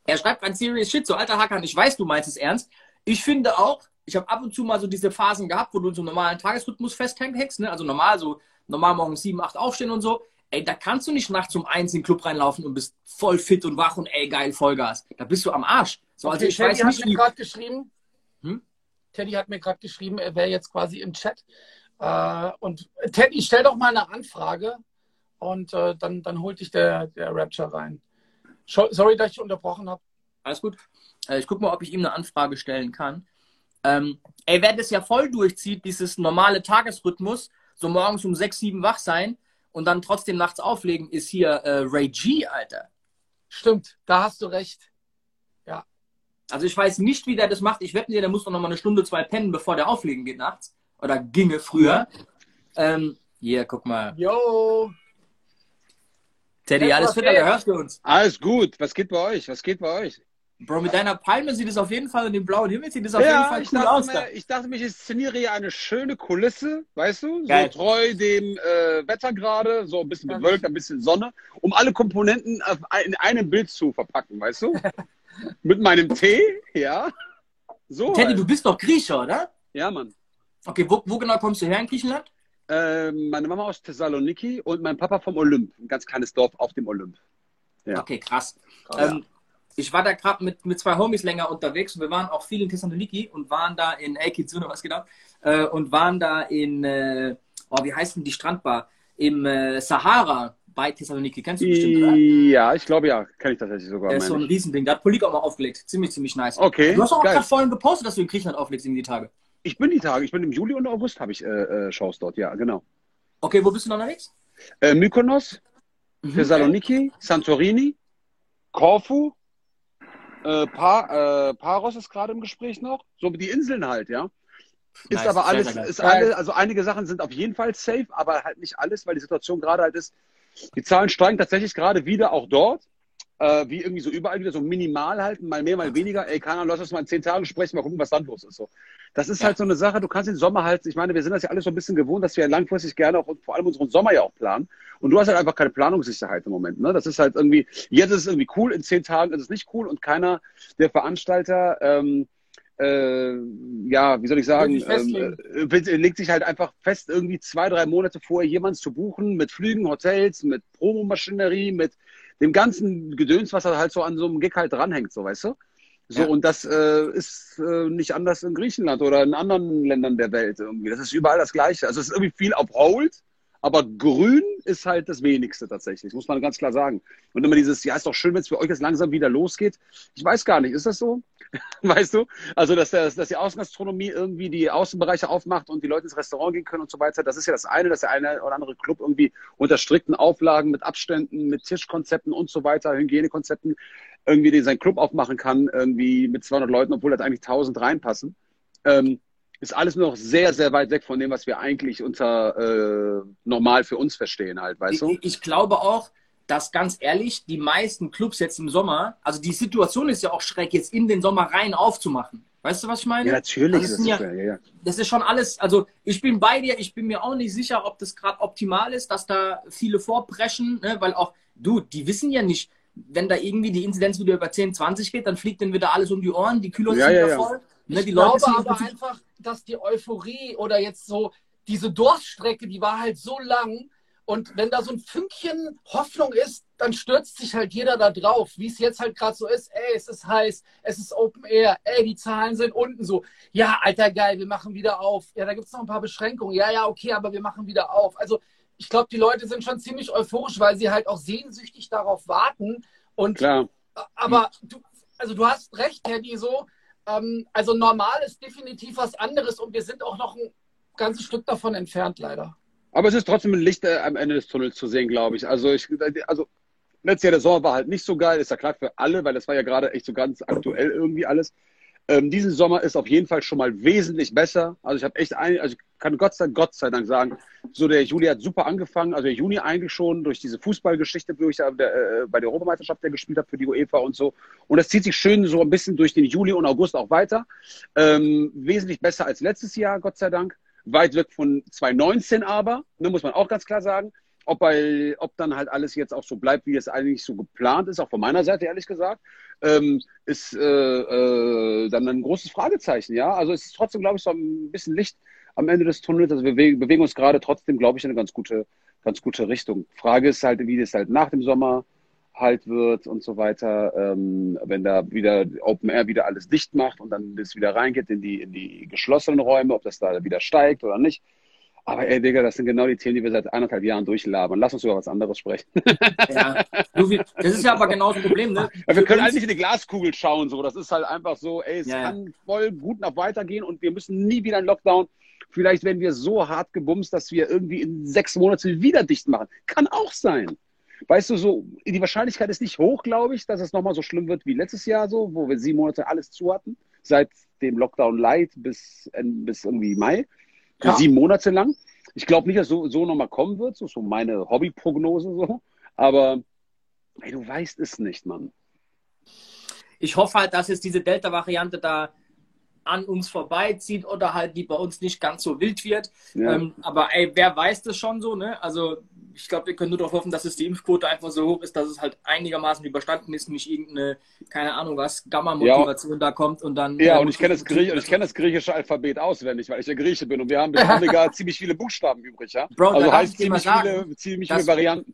Er schreibt ein serious shit, so alter Hacker, ich weiß, du meinst es ernst. Ich finde auch, ich habe ab und zu mal so diese Phasen gehabt, wo du so normalen Tagesrhythmus festhängst, ne? also normal so normal morgens sieben, acht aufstehen und so ey, da kannst du nicht nachts um eins in den Club reinlaufen und bist voll fit und wach und ey, geil, Vollgas. Da bist du am Arsch. So, also okay, ich Teddy weiß nicht, hat mir gerade geschrieben, hm? Teddy hat mir gerade geschrieben, er wäre jetzt quasi im Chat. Äh, und Teddy, stell doch mal eine Anfrage und äh, dann, dann holt dich der, der Rapture rein. Sorry, dass ich unterbrochen habe. Alles gut. Äh, ich gucke mal, ob ich ihm eine Anfrage stellen kann. Ähm, ey, wer das ja voll durchzieht, dieses normale Tagesrhythmus, so morgens um sechs, sieben wach sein, und dann trotzdem nachts auflegen, ist hier äh, Ray G, Alter. Stimmt, da hast du recht. Ja. Also ich weiß nicht, wie der das macht. Ich wette dir, der muss doch noch mal eine Stunde, zwei pennen, bevor der auflegen geht nachts. Oder ginge früher. Ähm, hier, guck mal. Yo. Teddy, alles fit, da hörst du uns. Alles gut. Was geht bei euch? Was geht bei euch? Bro, mit deiner Palme sieht es auf jeden Fall und dem blauen Himmel sieht es auf ja, jeden Fall cool aus. Mir, ich dachte mir, ich inszeniere hier eine schöne Kulisse, weißt du? Geil. So treu dem äh, Wetter gerade, so ein bisschen bewölkt, ein bisschen Sonne, um alle Komponenten in einem Bild zu verpacken, weißt du? mit meinem Tee, ja. So. Teddy, halt. du bist doch Griecher, oder? Ja, Mann. Okay, wo, wo genau kommst du her in Griechenland? Äh, meine Mama aus Thessaloniki und mein Papa vom Olymp, ein ganz kleines Dorf auf dem Olymp. Ja. Okay, krass. Oh, ähm, ich war da gerade mit, mit zwei Homies länger unterwegs und wir waren auch viel in Thessaloniki und waren da in Kitsune, was genau, äh, und waren da in, äh, oh, wie heißt denn die Strandbar? Im äh, Sahara bei Thessaloniki. Kennst du bestimmt, oder? Ja, ich glaube ja. Kenne ich tatsächlich sogar. Das ist so ein Riesending. Da hat Polik auch mal aufgelegt. Ziemlich, ziemlich nice. Okay. Du hast auch gerade vorhin gepostet, dass du in Griechenland auflegst in die Tage. Ich bin die Tage, ich bin im Juli und August habe ich äh, äh, Shows dort, ja, genau. Okay, wo bist du noch unterwegs? Äh, Mykonos, mhm. Thessaloniki, Santorini, Korfu, äh, pa äh, Paros ist gerade im Gespräch noch. So die Inseln halt, ja. Ist nice, aber alles, ist alle, also einige Sachen sind auf jeden Fall safe, aber halt nicht alles, weil die Situation gerade halt ist, die Zahlen steigen tatsächlich gerade wieder auch dort äh, wie irgendwie so überall wieder so minimal halten, mal mehr, mal weniger. Ey, keine Ahnung, lass uns mal in zehn Tagen sprechen, mal gucken, was dann los ist. So. Das ist ja. halt so eine Sache, du kannst den Sommer halt, ich meine, wir sind das ja alles so ein bisschen gewohnt, dass wir langfristig gerne auch vor allem unseren Sommer ja auch planen. Und du hast halt einfach keine Planungssicherheit im Moment. Ne? Das ist halt irgendwie, jetzt ist es irgendwie cool, in zehn Tagen ist es nicht cool und keiner der Veranstalter, ähm, äh, ja, wie soll ich sagen, ähm, äh, legt sich halt einfach fest, irgendwie zwei, drei Monate vorher jemanden zu buchen mit Flügen, Hotels, mit Promomaschinerie, mit dem ganzen Gedöns, was halt so an so einem Gig halt dranhängt, so weißt du? So, ja. und das äh, ist äh, nicht anders in Griechenland oder in anderen Ländern der Welt irgendwie. Das ist überall das Gleiche. Also es ist irgendwie viel auf Hold, aber grün ist halt das wenigste tatsächlich, muss man ganz klar sagen. Und immer dieses, ja, ist doch schön, wenn es für euch jetzt langsam wieder losgeht. Ich weiß gar nicht, ist das so? weißt du? Also, dass, der, dass die Außengastronomie irgendwie die Außenbereiche aufmacht und die Leute ins Restaurant gehen können und so weiter. Das ist ja das eine, dass der eine oder andere Club irgendwie unter strikten Auflagen mit Abständen, mit Tischkonzepten und so weiter, Hygienekonzepten irgendwie den seinen Club aufmachen kann, irgendwie mit 200 Leuten, obwohl da eigentlich 1000 reinpassen. Ähm, ist alles noch sehr, sehr weit weg von dem, was wir eigentlich unter äh, normal für uns verstehen halt, weißt du? Ich, ich glaube auch, dass ganz ehrlich, die meisten Clubs jetzt im Sommer, also die Situation ist ja auch schräg, jetzt in den Sommer rein aufzumachen. Weißt du, was ich meine? Ja, natürlich. Also das, ist ja, ja, das ist schon alles, also ich bin bei dir, ich bin mir auch nicht sicher, ob das gerade optimal ist, dass da viele vorpreschen, ne? weil auch, du, die wissen ja nicht, wenn da irgendwie die Inzidenz wieder über 10, 20 geht, dann fliegt dann wieder alles um die Ohren, die Kühler ja, sind ja, voll. Ne, ich glaube aber einfach, dass die Euphorie oder jetzt so diese Durststrecke, die war halt so lang. Und wenn da so ein Fünkchen Hoffnung ist, dann stürzt sich halt jeder da drauf, wie es jetzt halt gerade so ist. Ey, es ist heiß, es ist Open Air, ey, die Zahlen sind unten so. Ja, alter geil, wir machen wieder auf. Ja, da gibt es noch ein paar Beschränkungen. Ja, ja, okay, aber wir machen wieder auf. Also ich glaube, die Leute sind schon ziemlich euphorisch, weil sie halt auch sehnsüchtig darauf warten. Und Klar. aber du, also du hast recht, Teddy, so, ähm, also normal ist definitiv was anderes und wir sind auch noch ein ganzes Stück davon entfernt, leider. Aber es ist trotzdem ein Licht äh, am Ende des Tunnels zu sehen, glaube ich. Also ich, also letztes Jahr der Sommer war halt nicht so geil, ist ja klar für alle, weil das war ja gerade echt so ganz aktuell irgendwie alles. Ähm, diesen Sommer ist auf jeden Fall schon mal wesentlich besser. Also ich habe echt ein, also ich kann Gott sei, Gott sei Dank sagen, so der Juli hat super angefangen, also der Juni eigentlich schon durch diese Fußballgeschichte, wo ich da der, äh, bei der Europameisterschaft der gespielt habe für die UEFA und so. Und das zieht sich schön so ein bisschen durch den Juli und August auch weiter. Ähm, wesentlich besser als letztes Jahr, Gott sei Dank. Weit weg von 2019 aber, ne, muss man auch ganz klar sagen ob, bei, ob dann halt alles jetzt auch so bleibt, wie es eigentlich so geplant ist, auch von meiner Seite ehrlich gesagt, ähm, ist äh, äh, dann ein großes Fragezeichen. Ja, also es ist trotzdem, glaube ich, so ein bisschen Licht am Ende des Tunnels. Also wir bewegen, uns gerade trotzdem, glaube ich, in eine ganz gute, ganz gute Richtung. Frage ist halt, wie das halt nach dem Sommer halt wird und so weiter, ähm, wenn da wieder Open Air wieder alles dicht macht und dann das wieder reingeht in die, in die geschlossenen Räume, ob das da wieder steigt oder nicht. Aber ey, Digga, das sind genau die Themen, die wir seit anderthalb Jahren durchlabern. Lass uns über was anderes sprechen. Ja, das ist ja aber genau das Problem, ne? Ja, wir können eigentlich in die Glaskugel schauen, so. Das ist halt einfach so, ey, es ja, kann voll gut noch weitergehen und wir müssen nie wieder in Lockdown. Vielleicht werden wir so hart gebumst, dass wir irgendwie in sechs Monaten wieder dicht machen. Kann auch sein. Weißt du, so, die Wahrscheinlichkeit ist nicht hoch, glaube ich, dass es nochmal so schlimm wird wie letztes Jahr so, wo wir sieben Monate alles zu hatten. Seit dem Lockdown Light bis, bis irgendwie Mai ja. sieben Monate lang. Ich glaube nicht, dass so, so nochmal kommen wird, so, so meine Hobbyprognose so. Aber ey, du weißt es nicht, Mann. Ich hoffe halt, dass jetzt diese Delta-Variante da an uns vorbeizieht oder halt die bei uns nicht ganz so wild wird. Ja. Ähm, aber ey, wer weiß das schon so, ne? Also ich glaube, wir können nur darauf hoffen, dass es die Impfquote einfach so hoch ist, dass es halt einigermaßen überstanden ist, nicht irgendeine, keine Ahnung was, Gamma-Motivation ja. da kommt und dann. Ja, äh, und ich kenne das, Griech kenn das griechische Alphabet auswendig, weil ich ja Grieche bin und wir haben bis Omega ziemlich viele Buchstaben übrig, ja? Bro, also heißt ziemlich viele, ziemlich viele Varianten.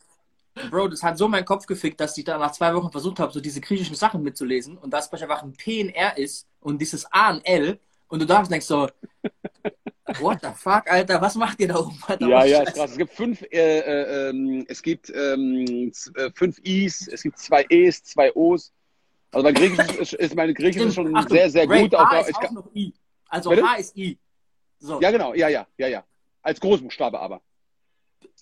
Bro, das hat so meinen Kopf gefickt, dass ich da nach zwei Wochen versucht habe, so diese griechischen Sachen mitzulesen und dass es einfach ein P und R ist und dieses A und L und du darfst denkst so, what the fuck, Alter, was macht ihr da oben? Alter, ja, ja, ist krass. Es gibt fünf, äh, äh, ähm, es gibt ähm, äh, fünf Is, es gibt zwei E's, zwei O's. Also mein Griechisch ist, ist meine Griechisch ist schon Achtung, sehr, sehr Ray, gut. Auch, ist auch noch I. Also Bitte? H ist I. So. Ja, genau, ja, ja, ja, ja. Als Großbuchstabe aber.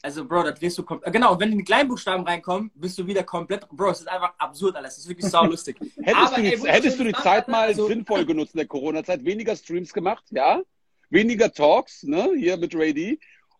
Also, Bro, da drehst du komplett. Genau, wenn die Kleinbuchstaben reinkommen, bist du wieder komplett. Bro, es ist einfach absurd alles. Es ist wirklich sau lustig. hättest aber, du, ey, hättest du die Zeit mal also, sinnvoll genutzt in der Corona-Zeit? Weniger Streams gemacht, ja? Weniger Talks, ne? Hier mit Ray D.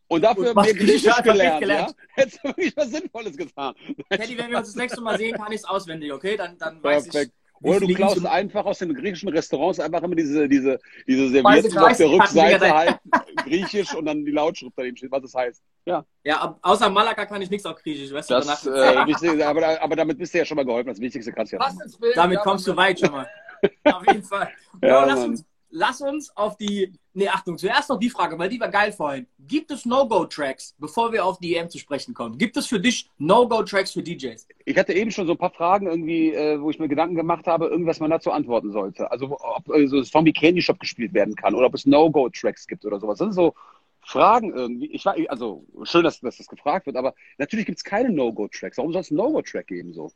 Und dafür mehr Griechisch gelernt, gelernt. Ja? Hättest du wirklich was Sinnvolles getan. Teddy, wenn wir uns das nächste Mal sehen, kann ich es auswendig, okay? Dann, dann weiß ich. Oder du klaust einfach aus den griechischen Restaurants einfach immer diese, diese, diese Servietten auf der Rückseite halt griechisch und dann die Lautschrift daneben steht, was es heißt. Ja. Ja, außer Malaga kann ich nichts auf Griechisch, weißt das, du? Äh, aber, aber damit bist du ja schon mal geholfen. Das Wichtigste kannst du ja. Damit kommst du weit schon mal. auf jeden Fall. Ja, lass uns lass uns auf die. Nee, Achtung, zuerst noch die Frage, weil die war geil vorhin. Gibt es No-Go-Tracks, bevor wir auf die EM zu sprechen kommen? Gibt es für dich No-Go-Tracks für DJs? Ich hatte eben schon so ein paar Fragen irgendwie, äh, wo ich mir Gedanken gemacht habe, irgendwas man dazu antworten sollte. Also ob äh, so ein wie Candy Shop gespielt werden kann oder ob es No-Go-Tracks gibt oder sowas. Das sind so Fragen irgendwie. Ich war, also schön, dass, dass das gefragt wird, aber natürlich gibt es keine No-Go-Tracks. Warum soll es einen No-Go-Track geben so?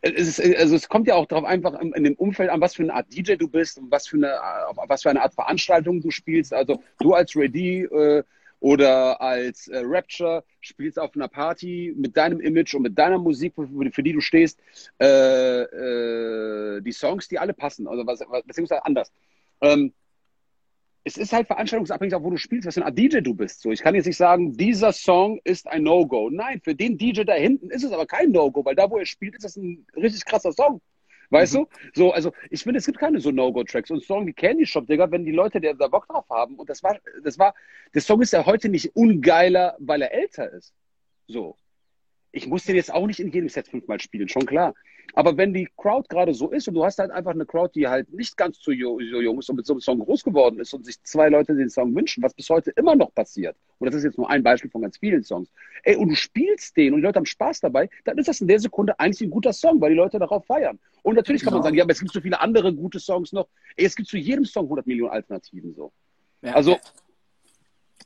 Es, ist, also es kommt ja auch darauf einfach in, in, dem Umfeld an, was für eine Art DJ du bist und was für eine, was für eine Art Veranstaltung du spielst. Also du als Ready äh, oder als äh, Rapture spielst auf einer Party mit deinem Image und mit deiner Musik, für, für die du stehst, äh, äh die Songs, die alle passen. Also was, beziehungsweise anders. Ähm, es ist halt veranstaltungsabhängig, auch wo du spielst, was für ein DJ du bist. So, ich kann jetzt nicht sagen, dieser Song ist ein No-Go. Nein, für den DJ da hinten ist es aber kein No-Go, weil da, wo er spielt, ist das ein richtig krasser Song. Weißt mhm. du? So, also ich finde, es gibt keine so No-Go-Tracks. Und Song wie Candy Shop, Digga, wenn die Leute der da Bock drauf haben, und das war, das war, der Song ist ja heute nicht ungeiler, weil er älter ist. So ich muss den jetzt auch nicht in jedem Set fünfmal spielen, schon klar. Aber wenn die Crowd gerade so ist und du hast halt einfach eine Crowd, die halt nicht ganz so, jung ist und mit so einem Song groß geworden ist und sich zwei Leute den Song wünschen, was bis heute immer noch passiert, und das ist jetzt nur ein Beispiel von ganz vielen Songs, ey, und du spielst den und die Leute haben Spaß dabei, dann ist das in der Sekunde eigentlich ein guter Song, weil die Leute darauf feiern. Und natürlich kann man genau. sagen, ja, aber es gibt so viele andere gute Songs noch. Ey, es gibt zu jedem Song 100 Millionen Alternativen so. Ja. Also.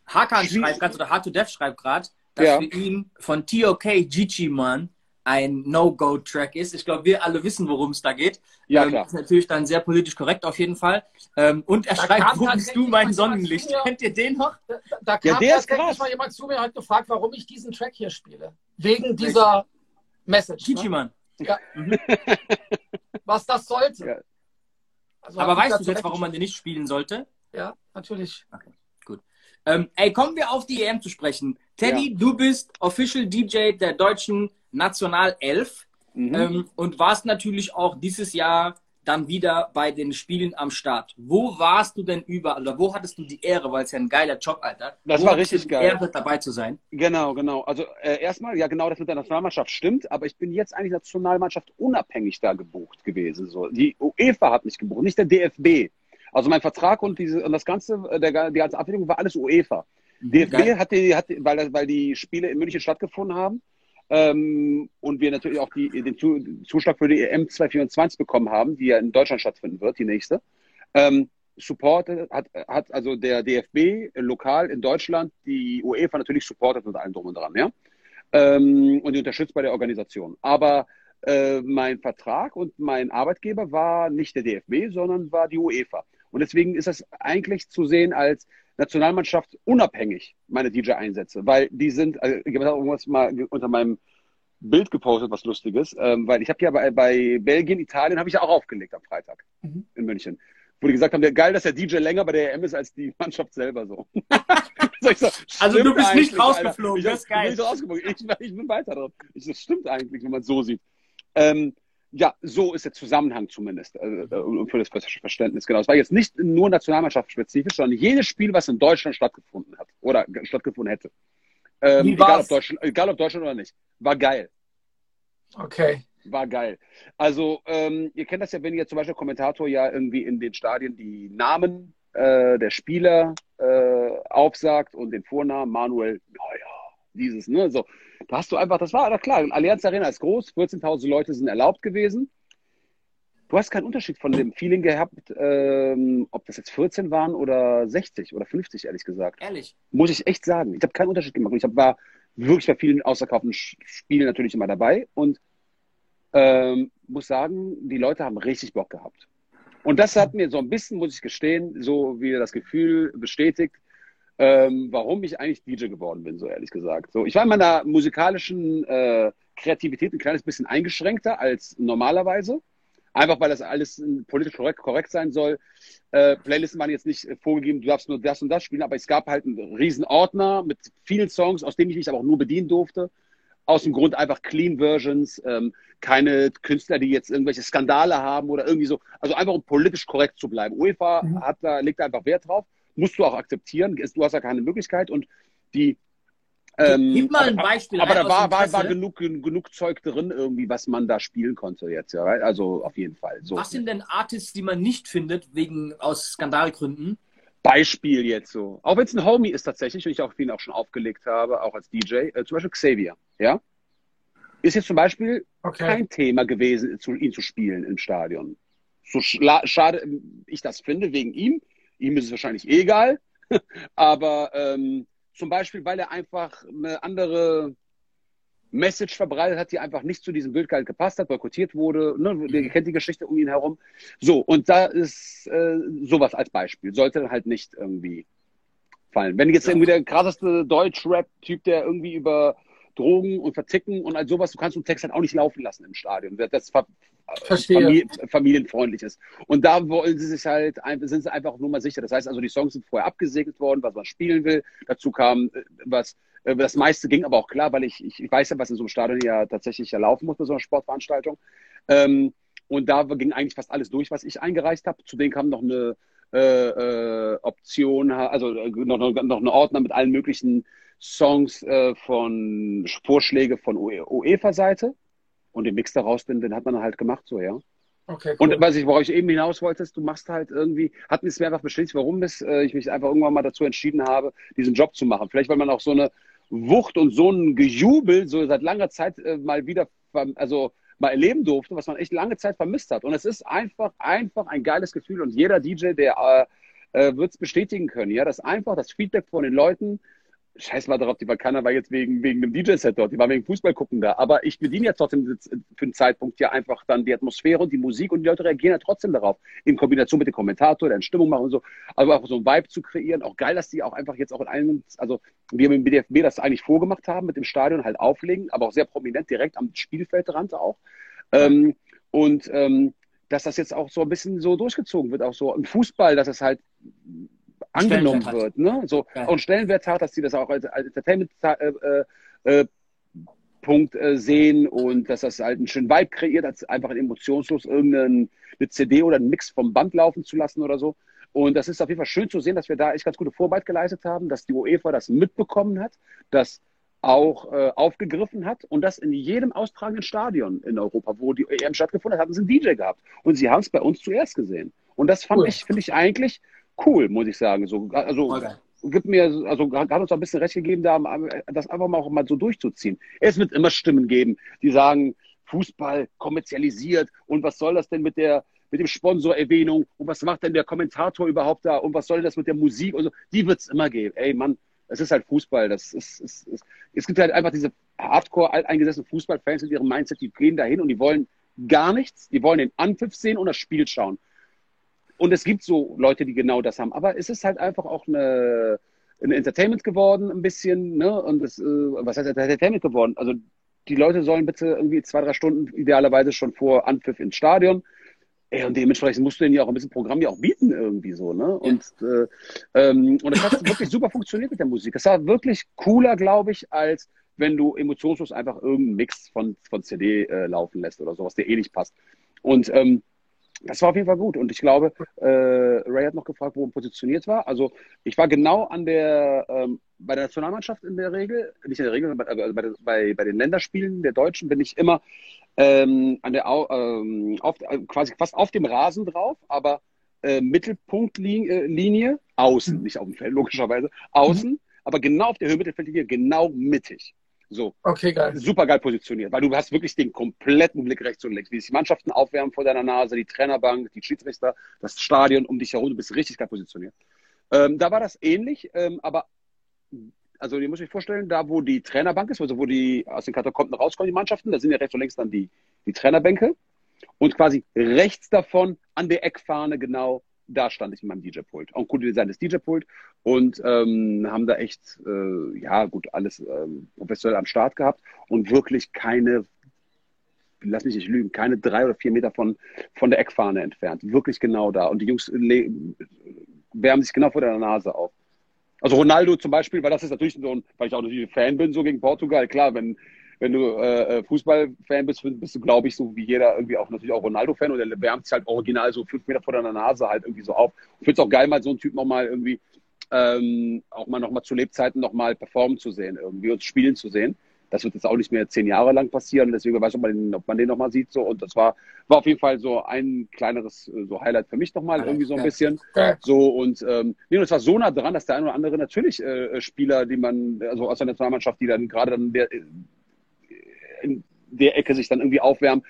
Hakan schreibt gerade, oder Hard to Death schreibt gerade, dass ja. für ihn von TOK Gigi Man ein No-Go-Track ist. Ich glaube, wir alle wissen, worum es da geht. Ja, ähm, klar. ist natürlich dann sehr politisch korrekt auf jeden Fall. Ähm, und er da schreibt, wo bist du mein Sonnenlicht? Mir, Kennt ihr den noch? Da, da kam ja, der ist krass. mal jemand zu mir und hat gefragt, warum ich diesen Track hier spiele. Wegen dieser Message. Gigi ne? Man. Ja. Mhm. Was das sollte. Ja. Also Aber weißt du jetzt, warum man den nicht spielen sollte? Ja, natürlich. Okay. Ähm, ey, kommen wir auf die EM zu sprechen. Teddy, ja. du bist Official DJ der deutschen Nationalelf mhm. ähm, und warst natürlich auch dieses Jahr dann wieder bei den Spielen am Start. Wo warst du denn überall oder wo hattest du die Ehre, weil es ja ein geiler Job, Alter? Das wo war richtig geil. Ehre dabei zu sein. Genau, genau. Also äh, erstmal, ja genau, das mit der Nationalmannschaft stimmt, aber ich bin jetzt eigentlich Nationalmannschaft unabhängig da gebucht gewesen. So. Die UEFA hat mich gebucht, nicht der DFB. Also mein Vertrag und, diese, und das Ganze, äh, der, die ganze Abwicklung war alles UEFA. DFB hat die, hat, weil, weil die Spiele in München stattgefunden haben ähm, und wir natürlich auch die, den Zuschlag für die EM 2024 bekommen haben, die ja in Deutschland stattfinden wird, die nächste. Ähm, supportet hat, hat also der DFB lokal in Deutschland die UEFA natürlich supportet mit allem drum und dran, ja. Ähm, und die unterstützt bei der Organisation. Aber äh, mein Vertrag und mein Arbeitgeber war nicht der DFB, sondern war die UEFA. Und deswegen ist das eigentlich zu sehen als Nationalmannschaft unabhängig, meine DJ-Einsätze, weil die sind, also ich habe irgendwas mal unter meinem Bild gepostet, was Lustiges, ähm, weil ich habe ja bei, bei Belgien, Italien, habe ich ja auch aufgelegt am Freitag mhm. in München. Wo die gesagt haben, der, geil, dass der DJ länger bei der EM ist als die Mannschaft selber so. so also du bist nicht rausgeflogen, ich, das ist geil. Ich, ich, ich, bin weiter drauf. Ich, das stimmt eigentlich, wenn man es so sieht. Ähm, ja, so ist der Zusammenhang zumindest äh, äh für das Verständnis. Genau. Es war jetzt nicht nur nationalmannschaftsspezifisch, sondern jedes Spiel, was in Deutschland stattgefunden hat oder stattgefunden hätte. Ähm, egal, ob Deutschland, egal ob Deutschland oder nicht. War geil. Okay. War geil. Also, ähm, ihr kennt das ja, wenn ihr zum Beispiel Kommentator ja irgendwie in den Stadien die Namen äh, der Spieler äh, aufsagt und den Vornamen Manuel, naja, dieses, ne, so. Da hast du einfach, das war, klar, Allianz Arena ist groß, 14.000 Leute sind erlaubt gewesen. Du hast keinen Unterschied von dem Feeling gehabt, ähm, ob das jetzt 14 waren oder 60 oder 50, ehrlich gesagt. Ehrlich? Muss ich echt sagen. Ich habe keinen Unterschied gemacht. Ich hab, war wirklich bei vielen ausverkauften Spielen natürlich immer dabei und ähm, muss sagen, die Leute haben richtig Bock gehabt. Und das hat mir so ein bisschen, muss ich gestehen, so wieder das Gefühl bestätigt, ähm, warum ich eigentlich DJ geworden bin, so ehrlich gesagt. So, ich war in meiner musikalischen äh, Kreativität ein kleines bisschen eingeschränkter als normalerweise. Einfach weil das alles politisch korrekt, korrekt sein soll. Äh, Playlisten waren jetzt nicht vorgegeben, du darfst nur das und das spielen, aber es gab halt einen riesen Ordner mit vielen Songs, aus denen ich mich aber auch nur bedienen durfte. Aus dem Grund einfach Clean Versions, ähm, keine Künstler, die jetzt irgendwelche Skandale haben oder irgendwie so. Also einfach um politisch korrekt zu bleiben. UEFA mhm. hat da, legt da einfach Wert drauf. Musst du auch akzeptieren. Du hast ja keine Möglichkeit. Und die ähm, Gib mal ein Beispiel. Aber, aber da war, war, war genug, genug Zeug drin, irgendwie, was man da spielen konnte jetzt. Ja, also auf jeden Fall. So. Was sind denn Artists, die man nicht findet, wegen aus Skandalgründen? Beispiel jetzt so. Auch wenn es ein Homie ist tatsächlich, und ich auch ihn auch schon aufgelegt habe, auch als DJ, äh, zum Beispiel Xavier, ja. Ist jetzt zum Beispiel okay. kein Thema gewesen, zu, ihn zu spielen im Stadion. So schade ich das finde, wegen ihm. Ihm ist es wahrscheinlich eh egal. Aber ähm, zum Beispiel, weil er einfach eine andere Message verbreitet hat, die einfach nicht zu diesem Bild gepasst hat, boykottiert wurde. Ne? Ihr kennt die Geschichte um ihn herum. So, und da ist äh, sowas als Beispiel. Sollte halt nicht irgendwie fallen. Wenn jetzt irgendwie der krasseste Deutsch-Rap-Typ, der irgendwie über Drogen und Verticken und all sowas, du kannst den Text halt auch nicht laufen lassen im Stadion. Das Familie, familienfreundlich ist. Und da wollen sie sich halt, sind sie einfach nur mal sicher. Das heißt also, die Songs sind vorher abgesegnet worden, was man spielen will. Dazu kam äh, was, äh, das meiste ging aber auch klar, weil ich, ich, weiß ja, was in so einem Stadion ja tatsächlich ja laufen muss bei so einer Sportveranstaltung. Ähm, und da ging eigentlich fast alles durch, was ich eingereicht habe. Zudem kam noch eine äh, äh, Option, also äh, noch, noch, noch eine Ordner mit allen möglichen Songs äh, von Vorschläge von UEFA-Seite und den Mix daraus, den, den hat man halt gemacht, so, ja. Okay, cool. Und was ich, worauf ich eben hinaus wollte, ist, du machst halt irgendwie, hat es mir einfach bestätigt, warum es, äh, ich mich einfach irgendwann mal dazu entschieden habe, diesen Job zu machen. Vielleicht, weil man auch so eine Wucht und so ein Gejubel so seit langer Zeit äh, mal wieder, also mal erleben durfte, was man echt lange Zeit vermisst hat. Und es ist einfach, einfach ein geiles Gefühl. Und jeder DJ, der äh, äh, wird es bestätigen können, ja, dass einfach das Feedback von den Leuten, scheiß mal darauf, die war keiner war jetzt wegen, wegen dem DJ-Set dort, die war wegen Fußball gucken da. Aber ich bediene ja trotzdem für den Zeitpunkt ja einfach dann die Atmosphäre und die Musik und die Leute reagieren ja trotzdem darauf. In Kombination mit dem Kommentator, der eine Stimmung machen und so. Also auch so ein Vibe zu kreieren. Auch geil, dass die auch einfach jetzt auch in einem, also wir dem BDFB das eigentlich vorgemacht haben, mit dem Stadion halt auflegen, aber auch sehr prominent direkt am Spielfeldrand auch. Ähm, und ähm, dass das jetzt auch so ein bisschen so durchgezogen wird, auch so im Fußball, dass es halt angenommen wird. Ne? So, ja. Und Stellenwert hat, dass sie das auch als, als Entertainment-Punkt äh, äh, äh, sehen und dass das halt einen schönen Vibe kreiert, als einfach ein emotionslos irgendeine CD oder einen Mix vom Band laufen zu lassen oder so. Und das ist auf jeden Fall schön zu sehen, dass wir da echt ganz gute Vorarbeit geleistet haben, dass die UEFA das mitbekommen hat, dass auch äh, aufgegriffen hat und das in jedem austragenden Stadion in Europa, wo die EM stattgefunden hat, hatten sie einen DJ gehabt. Und sie haben es bei uns zuerst gesehen. Und das fand cool. ich, finde ich eigentlich cool, muss ich sagen. So, also okay. gibt mir, also hat uns ein bisschen recht gegeben, da das einfach mal auch mal so durchzuziehen. Es wird immer Stimmen geben, die sagen, Fußball kommerzialisiert und was soll das denn mit der mit dem Sponsorerwähnung und was macht denn der Kommentator überhaupt da und was soll das mit der Musik und so. Die wird es immer geben. Ey, Mann, es ist halt Fußball. Das ist, ist, ist, es gibt halt einfach diese hardcore alteingesessenen Fußballfans mit ihrem Mindset, die gehen dahin und die wollen gar nichts. Die wollen den Anpfiff sehen und das Spiel schauen. Und es gibt so Leute, die genau das haben. Aber es ist halt einfach auch eine, ein Entertainment geworden, ein bisschen. Ne? Und das, äh, was heißt Entertainment geworden? Also die Leute sollen bitte irgendwie zwei, drei Stunden idealerweise schon vor Anpfiff ins Stadion. Ey, und dementsprechend musst du denen ja auch ein bisschen Programm ja auch bieten irgendwie so, ne? Und, ja. äh, ähm, und das hat wirklich super funktioniert mit der Musik. Das war wirklich cooler, glaube ich, als wenn du emotionslos einfach irgendeinen Mix von, von CD äh, laufen lässt oder sowas, der eh nicht passt. Und ähm, das war auf jeden Fall gut. Und ich glaube, äh, Ray hat noch gefragt, wo er positioniert war. Also ich war genau an der, ähm, bei der Nationalmannschaft in der Regel, nicht in der Regel, aber bei, bei, bei, bei den Länderspielen der Deutschen bin ich immer ähm, an der, ähm, auf, quasi fast auf dem Rasen drauf, aber äh, Mittelpunktlinie, äh, außen, mhm. nicht auf dem Feld, logischerweise, außen, mhm. aber genau auf der Höhe Mittelfeldlinie, genau mittig. So. Okay, geil. Super geil positioniert, weil du hast wirklich den kompletten Blick rechts und links. Wie sich die Mannschaften aufwärmen vor deiner Nase, die Trainerbank, die Schiedsrichter, das Stadion um dich herum, du bist richtig geil positioniert. Ähm, da war das ähnlich, ähm, aber also ihr müsst euch vorstellen, da wo die Trainerbank ist, also wo die aus den Katakomben rauskommen, die Mannschaften, da sind ja rechts und links dann die, die Trainerbänke. Und quasi rechts davon an der Eckfahne genau, da stand ich mit meinem DJ-Pult. Auch ein gutes Design des DJ-Pult und ähm, haben da echt, äh, ja gut, alles ähm, professionell am Start gehabt und wirklich keine lass mich nicht lügen, keine drei oder vier Meter von, von der Eckfahne entfernt. Wirklich genau da. Und die Jungs wärmen sich genau vor der Nase auf. Also Ronaldo zum Beispiel, weil das ist natürlich so ein, weil ich auch natürlich Fan bin, so gegen Portugal. Klar, wenn, wenn du äh, äh Fußballfan bist, bist du, glaube ich, so wie jeder irgendwie auch natürlich auch Ronaldo-Fan und der wärmt sich halt original so fünf Meter vor deiner Nase halt irgendwie so auf. Ich finde es auch geil, mal so einen Typ nochmal irgendwie ähm, auch mal nochmal zu Lebzeiten nochmal performen zu sehen, irgendwie und spielen zu sehen. Das wird jetzt auch nicht mehr zehn Jahre lang passieren. Deswegen weiß ich, ob man den, ob man den nochmal sieht. So. Und das war, war auf jeden Fall so ein kleineres äh, so Highlight für mich nochmal, irgendwie so ein bisschen. So und ähm, nee, und es war so nah dran, dass der eine oder andere natürlich äh, Spieler, die man, also aus der Nationalmannschaft, die dann gerade dann der, in der Ecke sich dann irgendwie aufwärmen,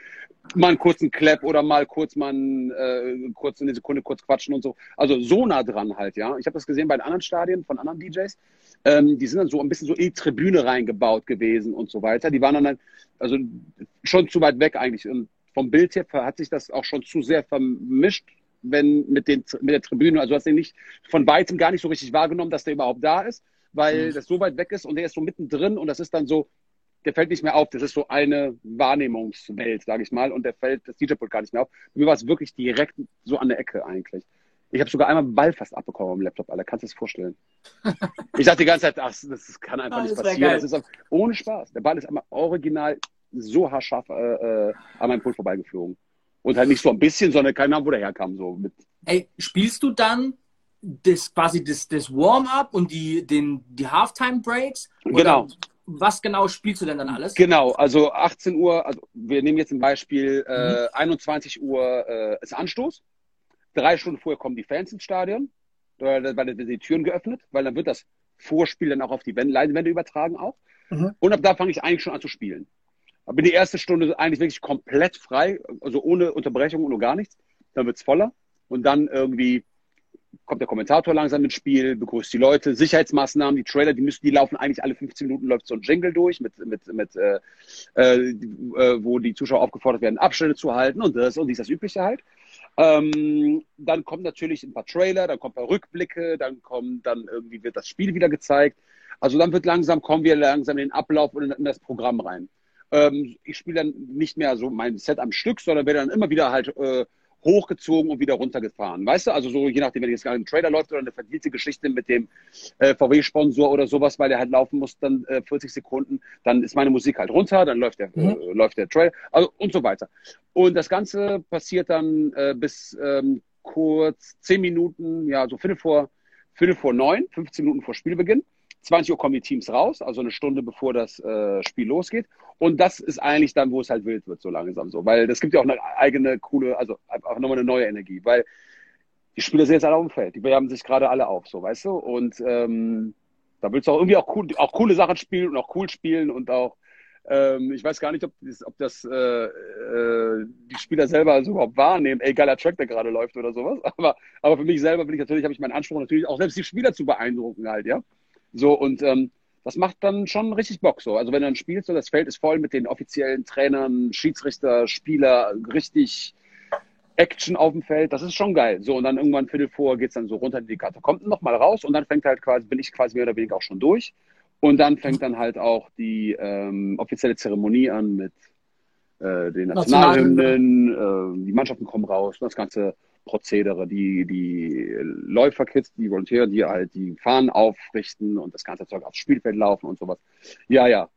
mal einen kurzen Clap oder mal kurz mal einen, äh, kurz eine Sekunde kurz quatschen und so. Also so nah dran halt, ja. Ich habe das gesehen bei den anderen Stadien von anderen DJs. Ähm, die sind dann so ein bisschen so in die Tribüne reingebaut gewesen und so weiter. Die waren dann also schon zu weit weg eigentlich. Und vom Bild her hat sich das auch schon zu sehr vermischt, wenn mit, den, mit der Tribüne. Also hast du nicht von weitem gar nicht so richtig wahrgenommen, dass der überhaupt da ist, weil mhm. das so weit weg ist und der ist so mittendrin und das ist dann so, der fällt nicht mehr auf. Das ist so eine Wahrnehmungswelt, sage ich mal, und der fällt das DJ-Pult gar nicht mehr auf. Mir war es wirklich direkt so an der Ecke eigentlich. Ich habe sogar einmal einen Ball fast abbekommen am Laptop, Alter. Kannst du das vorstellen? ich dachte die ganze Zeit, ach, das kann einfach ah, nicht passieren. Das ist auch, ohne Spaß. Der Ball ist einmal original so haarscharf äh, äh, an meinem Pult vorbeigeflogen. Und halt nicht so ein bisschen, sondern keiner Ahnung, wo der herkam. So mit. Ey, spielst du dann das quasi das, das Warm-up und die, den, die Halftime-Breaks? Genau. Was genau spielst du denn dann alles? Genau, also 18 Uhr, also wir nehmen jetzt ein Beispiel, äh, mhm. 21 Uhr äh, ist Anstoß. Drei Stunden vorher kommen die Fans ins Stadion, weil dann werden die Türen geöffnet, weil dann wird das Vorspiel dann auch auf die Leinwände übertragen auch. Mhm. Und ab da fange ich eigentlich schon an zu spielen. Da bin die erste Stunde eigentlich wirklich komplett frei, also ohne Unterbrechung und gar nichts. Dann wird es voller. Und dann irgendwie kommt der Kommentator langsam ins Spiel, begrüßt die Leute, Sicherheitsmaßnahmen, die Trailer, die müssen, die laufen eigentlich alle 15 Minuten läuft so ein Jingle durch, mit, mit, mit äh, äh, wo die Zuschauer aufgefordert werden, Abstände zu halten und das und dies das Übliche halt. Ähm, dann kommen natürlich ein paar Trailer, dann kommen ein paar Rückblicke, dann kommt, dann irgendwie wird das Spiel wieder gezeigt. Also dann wird langsam, kommen wir langsam in den Ablauf und in das Programm rein. Ähm, ich spiele dann nicht mehr so mein Set am Stück, sondern werde dann immer wieder halt äh, hochgezogen und wieder runtergefahren. Weißt du, also so je nachdem, wenn jetzt gerade ein Trailer läuft oder eine verdielte Geschichte mit dem äh, VW-Sponsor oder sowas, weil der halt laufen muss, dann äh, 40 Sekunden, dann ist meine Musik halt runter, dann läuft der, mhm. äh, läuft der Trailer, also und so weiter. Und das Ganze passiert dann äh, bis ähm, kurz 10 Minuten, ja, so Viertel vor, Viertel vor neun, 15 Minuten vor Spielbeginn. 20 Uhr kommen die Teams raus, also eine Stunde bevor das äh, Spiel losgeht. Und das ist eigentlich dann, wo es halt wild wird, so langsam so. Weil das gibt ja auch eine eigene, coole, also einfach nochmal eine neue Energie. Weil die Spieler sind jetzt alle auf dem Feld. Die wärmen sich gerade alle auf, so, weißt du? Und ähm, da willst du auch irgendwie auch, cool, auch coole Sachen spielen und auch cool spielen und auch, ähm, ich weiß gar nicht, ob das, ob das äh, äh, die Spieler selber so überhaupt wahrnehmen, ey, geiler Track, der gerade läuft oder sowas. Aber, aber für mich selber bin ich natürlich, habe ich meinen Anspruch natürlich auch selbst die Spieler zu beeindrucken halt, ja. So, und ähm, das macht dann schon richtig Bock so. Also wenn du dann spielst, so das Feld ist voll mit den offiziellen Trainern, Schiedsrichter, Spieler, richtig Action auf dem Feld, das ist schon geil. So, und dann irgendwann Viertel vor geht's dann so runter in die Karte. Kommt noch mal raus und dann fängt halt quasi, bin ich quasi mehr oder weniger auch schon durch. Und dann fängt dann halt auch die ähm, offizielle Zeremonie an mit äh, den Nationalhymnen, äh, die Mannschaften kommen raus, das ganze Prozedere, die, die Läuferkids, die Volontäre, die halt die Fahnen aufrichten und das ganze Zeug aufs Spielfeld laufen und sowas. Ja, ja.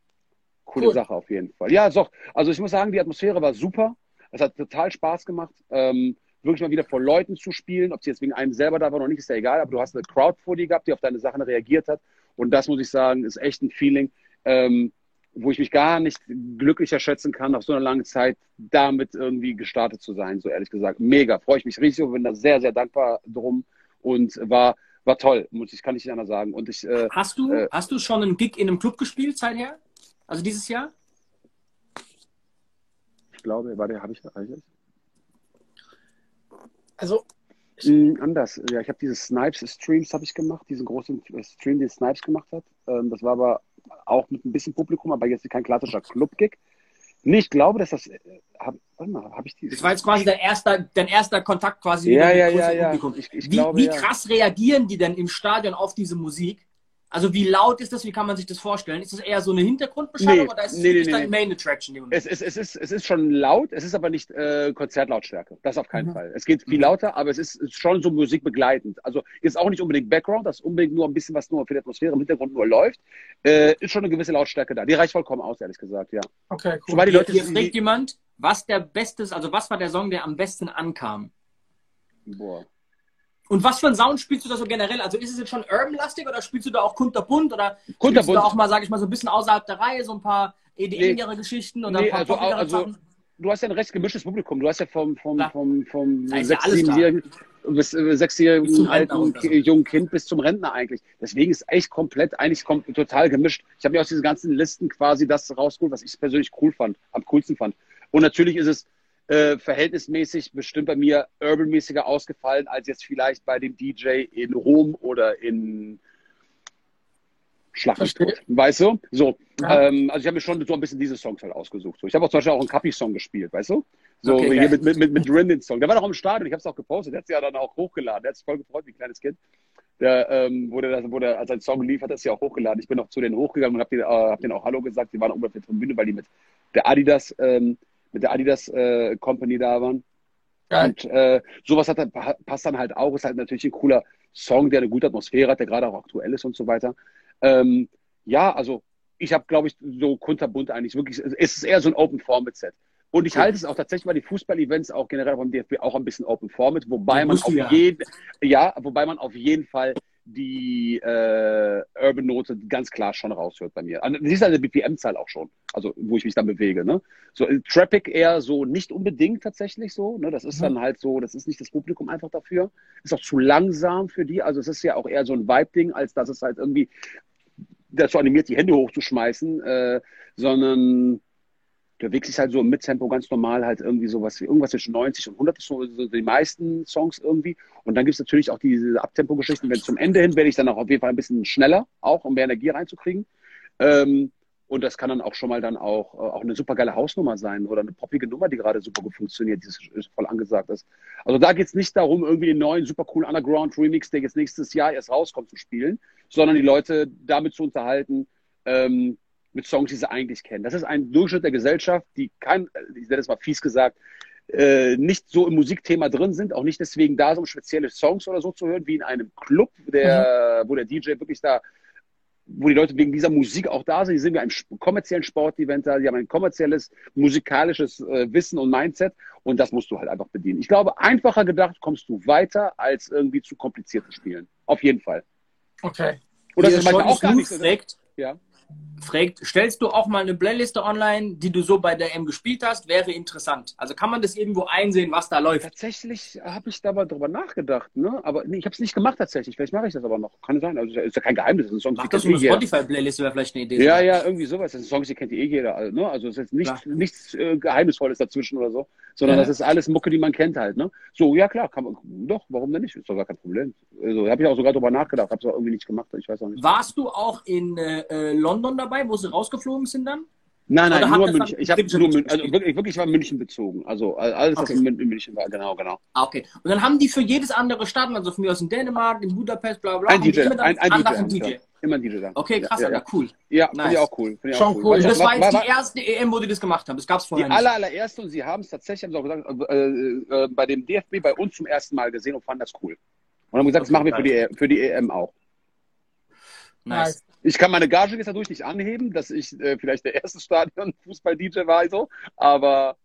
Coole cool. Sache auf jeden Fall. Ja, so. Also ich muss sagen, die Atmosphäre war super. Es hat total Spaß gemacht. Ähm, wirklich mal wieder vor Leuten zu spielen, ob sie jetzt wegen einem selber da war oder nicht, ist ja egal, aber du hast eine Crowd vor dir gehabt, die auf deine Sachen reagiert hat. Und das muss ich sagen, ist echt ein Feeling. Ähm, wo ich mich gar nicht glücklicher schätzen kann, nach so einer langen Zeit damit irgendwie gestartet zu sein, so ehrlich gesagt. Mega, freue ich mich riesig und bin da sehr, sehr dankbar drum und war, war toll, muss ich, kann ich nicht anders sagen. Und ich, äh, hast, du, äh, hast du schon einen Gig in einem Club gespielt seither? Also dieses Jahr? Ich glaube, warte, habe ich da eigentlich? Also Mm, anders. Ja, ich habe diese Snipes-Streams habe ich gemacht, diesen großen Stream, den Snipes gemacht hat. Ähm, das war aber auch mit ein bisschen Publikum, aber jetzt kein klassischer Club-Gig. Nee, ich glaube, dass das, hab, warte mal, habe ich die? Das war jetzt quasi dein erster, dein erster Kontakt quasi ja, mit dem ja, ja, Publikum. Ich, ich wie, glaube, wie krass reagieren die denn im Stadion auf diese Musik? Also wie laut ist das? Wie kann man sich das vorstellen? Ist das eher so eine Hintergrundbeschallung nee, oder ist es nee, wirklich nee, deine Main Attraction? Es, es, es, ist, es ist schon laut, es ist aber nicht äh, Konzertlautstärke. Das auf keinen mhm. Fall. Es geht viel mhm. lauter, aber es ist, ist schon so musikbegleitend. Also ist auch nicht unbedingt Background, das ist unbedingt nur ein bisschen was nur für die Atmosphäre im Hintergrund nur läuft. Äh, ist schon eine gewisse Lautstärke da. Die reicht vollkommen aus, ehrlich gesagt, ja. Okay, cool. Zumal die Leute, hier fragt jemand, was der beste, also was war der Song, der am besten ankam? Boah. Und was für einen Sound spielst du da so generell? Also ist es jetzt schon urban-lastig oder spielst du da auch kunterbunt oder kunterbunt. spielst du da auch mal, sag ich mal, so ein bisschen außerhalb der Reihe, so ein paar EDM-igere nee. Geschichten oder nee, ein paar also, also, Du hast ja ein recht gemischtes Publikum. Du hast ja vom, vom, vom, vom sechs, siebenjährigen bis äh, sechsjährigen alten so. jungen Kind bis zum Rentner eigentlich. Deswegen ist echt komplett, eigentlich kom total gemischt. Ich habe mir aus diesen ganzen Listen quasi das rausgeholt, was ich persönlich cool fand, am coolsten fand. Und natürlich ist es äh, verhältnismäßig bestimmt bei mir urban-mäßiger ausgefallen als jetzt vielleicht bei dem DJ in Rom oder in Schlachtenstot. Weißt du? So. Ja. Ähm, also ich habe mir schon so ein bisschen diese Songs halt ausgesucht. So. Ich habe auch zum Beispiel auch einen Kapi-Song gespielt, weißt du? So okay, hier ja. mit, mit, mit, mit Rin Song. Der war noch im Stadion, ich habe es auch gepostet, der hat es ja dann auch hochgeladen. Der hat sich voll gefreut, wie ein kleines Kind. Der, ähm, wo, der, wo der, als ein Song lief, hat er es ja auch hochgeladen. Ich bin noch zu denen hochgegangen und habe denen, äh, hab denen auch Hallo gesagt. Die waren auch ungefähr von Bühne, weil die mit der Adidas ähm, mit der Adidas äh, Company da waren. Geil. Und äh, sowas hat, passt dann halt auch. Ist halt natürlich ein cooler Song, der eine gute Atmosphäre hat, der gerade auch aktuell ist und so weiter. Ähm, ja, also ich habe, glaube ich, so kunterbunt eigentlich wirklich, es ist eher so ein Open Format Set. Und ich halte es auch tatsächlich bei den Fußball-Events auch generell beim DFB auch ein bisschen Open Format, wobei man auf ja. jeden, ja, wobei man auf jeden Fall die äh, Urban-Note ganz klar schon raushört bei mir. Das ist eine BPM-Zahl auch schon, also wo ich mich dann bewege. Ne? So äh, Traffic eher so nicht unbedingt tatsächlich so. Ne? Das ist dann halt so, das ist nicht das Publikum einfach dafür. Ist auch zu langsam für die. Also es ist ja auch eher so ein Vibe-Ding, als dass es halt irgendwie dazu animiert, die Hände hochzuschmeißen, äh, sondern du dich halt so im Mittempo ganz normal, halt irgendwie sowas wie irgendwas zwischen 90 und 100 ist so, so die meisten Songs irgendwie. Und dann gibt es natürlich auch diese Abtempo-Geschichten. Wenn zum Ende hin werde ich dann auch auf jeden Fall ein bisschen schneller, auch um mehr Energie reinzukriegen. Ähm, und das kann dann auch schon mal dann auch, äh, auch eine super geile Hausnummer sein oder eine poppige Nummer, die gerade super gut funktioniert, die voll angesagt ist. Also da geht es nicht darum, irgendwie den neuen super coolen Underground Remix, der jetzt nächstes Jahr erst rauskommt, zu spielen, sondern die Leute damit zu unterhalten, ähm, mit Songs, die sie eigentlich kennen. Das ist ein Durchschnitt der Gesellschaft, die kein, ich werde es mal fies gesagt, äh, nicht so im Musikthema drin sind, auch nicht deswegen da, um spezielle Songs oder so zu hören, wie in einem Club, der, mhm. wo der DJ wirklich da, wo die Leute wegen dieser Musik auch da sind. Die sind wie ein kommerziellen Sportevent da, die haben ein kommerzielles, musikalisches äh, Wissen und Mindset und das musst du halt einfach bedienen. Ich glaube, einfacher gedacht kommst du weiter als irgendwie zu komplizierte Spielen. Auf jeden Fall. Okay. Oder das ist manchmal auch gar nicht so. Ja fragt, stellst du auch mal eine Playliste online, die du so bei der M gespielt hast? Wäre interessant. Also kann man das irgendwo einsehen, was da läuft? Tatsächlich habe ich da mal drüber nachgedacht, ne? Aber nee, ich habe es nicht gemacht tatsächlich. Vielleicht mache ich das aber noch. Kann sein. Also ist ja kein Geheimnis. Das Mach das eine Spotify-Playlist wäre vielleicht eine Idee. Ja, ja, irgendwie sowas. Das sind Songs, die kennt eh jeder. Also, ne? also es ist jetzt nicht, nichts äh, Geheimnisvolles dazwischen oder so, sondern ja. das ist alles Mucke, die man kennt halt. Ne? So, ja klar, kann man. Doch, warum denn nicht? Ist doch gar kein Problem. Also habe ich auch sogar drüber nachgedacht. Habe es auch irgendwie nicht gemacht. Ich weiß auch nicht. Warst du auch in äh, äh London dabei, wo sie rausgeflogen sind dann? Nein, nein, nur München. Ich habe nur München, also wirklich, wirklich war München bezogen. Also alles, was okay. in München war, genau, genau. Ah, okay. Und dann haben die für jedes andere Stadt, also von mir aus in Dänemark, in Budapest, bla bla, ein DJ, ein, ein DJ, DJ. Immer ein DJ da. Okay, krass, ja, ja, cool. Ja, nice. finde ich auch cool. Ich Schon cool. cool. Das war jetzt die erste EM, wo die das gemacht haben. Das gab es vorher die nicht. Aller, allererste und sie haben es tatsächlich, haben sie auch gesagt, äh, äh, bei dem DFB bei uns zum ersten Mal gesehen und fanden das cool. Und haben gesagt, okay, das machen wir für die, e für die EM auch. Nice. Ich kann meine Gage jetzt dadurch nicht anheben, dass ich äh, vielleicht der erste Stadion-Fußball-DJ war, so, aber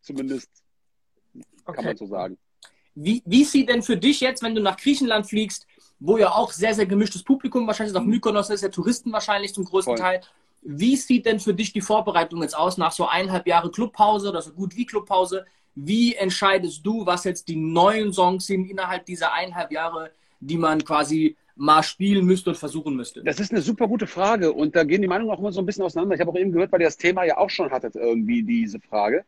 zumindest okay. kann man so sagen. Wie, wie sieht denn für dich jetzt, wenn du nach Griechenland fliegst, wo ja auch sehr, sehr gemischtes Publikum wahrscheinlich ist, auch Mykonos ist ja Touristen wahrscheinlich zum größten Voll. Teil. Wie sieht denn für dich die Vorbereitung jetzt aus nach so eineinhalb Jahre Clubpause oder so gut wie Clubpause? Wie entscheidest du, was jetzt die neuen Songs sind innerhalb dieser eineinhalb Jahre, die man quasi mal spielen müsste und versuchen müsste? Das ist eine super gute Frage und da gehen die Meinungen auch immer so ein bisschen auseinander. Ich habe auch eben gehört, weil ihr das Thema ja auch schon hattet, irgendwie diese Frage.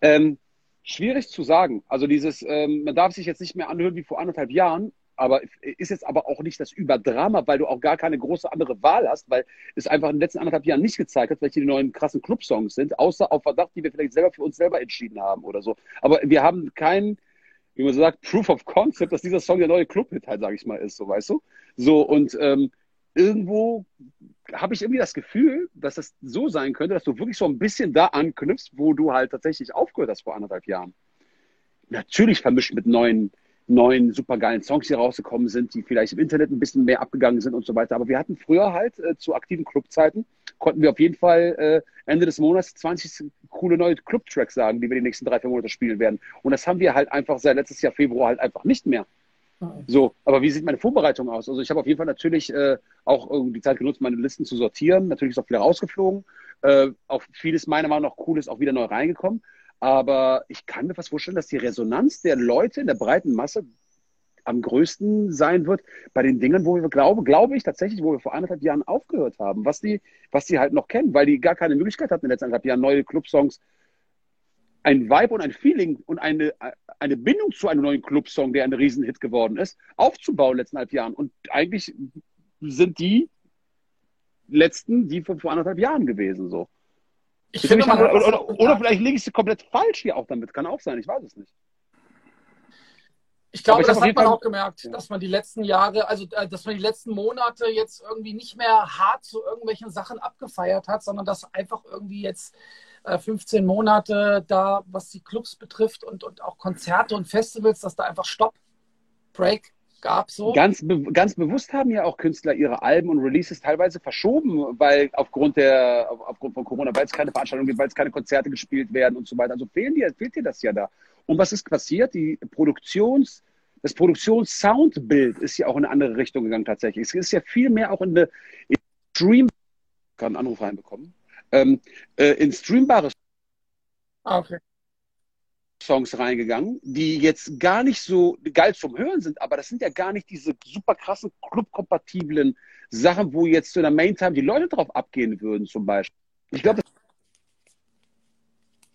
Ähm, schwierig zu sagen. Also dieses, ähm, man darf sich jetzt nicht mehr anhören wie vor anderthalb Jahren, aber ist jetzt aber auch nicht das Überdrama, weil du auch gar keine große andere Wahl hast, weil es einfach in den letzten anderthalb Jahren nicht gezeigt hat, welche die neuen krassen Clubsongs sind, außer auf Verdacht, die wir vielleicht selber für uns selber entschieden haben oder so. Aber wir haben keinen, wie man so sagt, Proof of Concept, dass dieser Song der neue Clubhit halt, sage ich mal, ist, so weißt du. So und ähm, irgendwo habe ich irgendwie das Gefühl, dass es so sein könnte, dass du wirklich so ein bisschen da anknüpfst, wo du halt tatsächlich aufgehört hast vor anderthalb Jahren. Natürlich vermischt mit neuen neuen supergeilen Songs, die rausgekommen sind, die vielleicht im Internet ein bisschen mehr abgegangen sind und so weiter. Aber wir hatten früher halt äh, zu aktiven Clubzeiten, konnten wir auf jeden Fall äh, Ende des Monats 20 coole neue Club-Tracks sagen, die wir die nächsten drei, vier Monate spielen werden. Und das haben wir halt einfach seit letztes Jahr Februar halt einfach nicht mehr. So, aber wie sieht meine Vorbereitung aus? Also ich habe auf jeden Fall natürlich äh, auch die Zeit genutzt, meine Listen zu sortieren. Natürlich ist auch viel rausgeflogen. Äh, auch vieles meiner Meinung nach cool ist auch wieder neu reingekommen. Aber ich kann mir fast vorstellen, dass die Resonanz der Leute in der breiten Masse am größten sein wird bei den Dingen, wo wir glaube, glaube ich tatsächlich, wo wir vor anderthalb Jahren aufgehört haben, was die, was die halt noch kennen, weil die gar keine Möglichkeit hatten in den letzten anderthalb Jahren neue Clubsongs, ein Vibe und ein Feeling und eine, eine Bindung zu einem neuen Clubsong, der ein Riesenhit geworden ist, aufzubauen in den letzten halb Jahren. Und eigentlich sind die letzten, die von vor anderthalb Jahren gewesen, so. Ich finde mal, oder, oder, oder, vielleicht liege ich komplett falsch hier auch damit. Kann auch sein, ich weiß es nicht. Ich glaube, ich das hat man Fall, auch gemerkt, dass man die letzten Jahre, also äh, dass man die letzten Monate jetzt irgendwie nicht mehr hart zu irgendwelchen Sachen abgefeiert hat, sondern dass einfach irgendwie jetzt äh, 15 Monate da, was die Clubs betrifft und, und auch Konzerte und Festivals, dass da einfach Stopp, Break, gab so. Ganz, be ganz bewusst haben ja auch Künstler ihre Alben und Releases teilweise verschoben, weil aufgrund der, auf, aufgrund von Corona, weil es keine Veranstaltungen gibt, weil es keine Konzerte gespielt werden und so weiter. Also fehlen dir, fehlt dir das ja da. Und was ist passiert? Die Produktions, das Produktions-Soundbild ist ja auch in eine andere Richtung gegangen tatsächlich. Es ist ja viel mehr auch in eine in Stream, kann einen Anruf reinbekommen, ähm, äh, in streambares ah, okay. Songs reingegangen, die jetzt gar nicht so geil zum Hören sind, aber das sind ja gar nicht diese super krassen clubkompatiblen Sachen, wo jetzt zu einer Main-Time die Leute drauf abgehen würden, zum Beispiel. Ich glaube,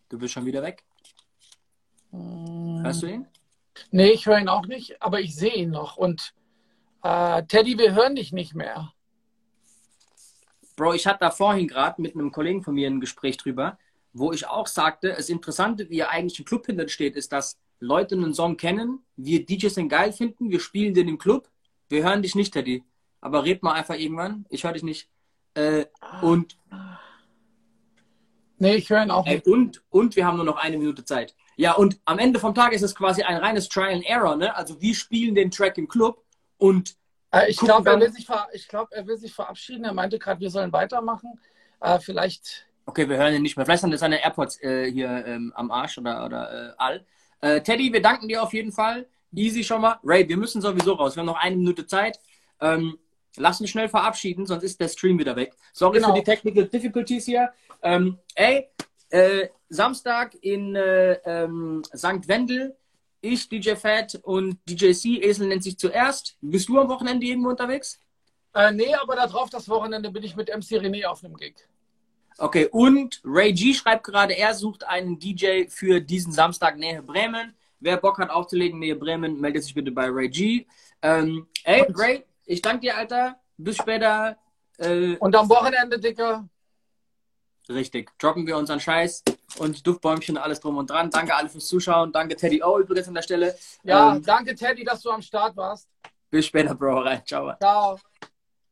Du bist schon wieder weg. Hörst du ihn? Nee, ich höre ihn auch nicht, aber ich sehe ihn noch. Und äh, Teddy, wir hören dich nicht mehr. Bro, ich hatte da vorhin gerade mit einem Kollegen von mir ein Gespräch drüber wo ich auch sagte, das Interessante, wie eigentlich im Club hinter steht, ist, dass Leute einen Song kennen, wir DJs den geil finden, wir spielen den im Club, wir hören dich nicht, Teddy. Aber red mal einfach irgendwann, ich höre dich nicht. Äh, und. Nee, ich höre ihn auch nicht. Äh, und, und wir haben nur noch eine Minute Zeit. Ja, und am Ende vom Tag ist es quasi ein reines Trial and Error, ne? Also wir spielen den Track im Club und. Äh, ich glaube, er, will sich glaub, er will sich verabschieden. Er meinte gerade, wir sollen weitermachen. Äh, vielleicht Okay, wir hören ihn nicht mehr. Vielleicht haben wir seine AirPods äh, hier ähm, am Arsch oder, oder äh, all. Äh, Teddy, wir danken dir auf jeden Fall. Easy schon mal. Ray, wir müssen sowieso raus. Wir haben noch eine Minute Zeit. Ähm, lass uns schnell verabschieden, sonst ist der Stream wieder weg. Sorry genau. für die Technical Difficulties hier. Ähm, ey, äh, Samstag in äh, ähm, St. Wendel. Ich, DJ Fat und DJ C. Esel nennt sich zuerst. Bist du am Wochenende irgendwo unterwegs? Äh, nee, aber darauf das Wochenende bin ich mit MC René auf einem Gig. Okay, und Ray G schreibt gerade, er sucht einen DJ für diesen Samstag Nähe Bremen. Wer Bock hat aufzulegen, Nähe Bremen, meldet sich bitte bei Ray G. Ähm, ey, Ray, ich danke dir, Alter. Bis später. Äh, und am Wochenende, Dicker. Richtig. Droppen wir unseren Scheiß und Duftbäumchen, alles drum und dran. Danke alle fürs Zuschauen. Danke Teddy O übrigens an der Stelle. Ja, ähm, danke Teddy, dass du am Start warst. Bis später, Bro. Rein. Ciao. Ciao.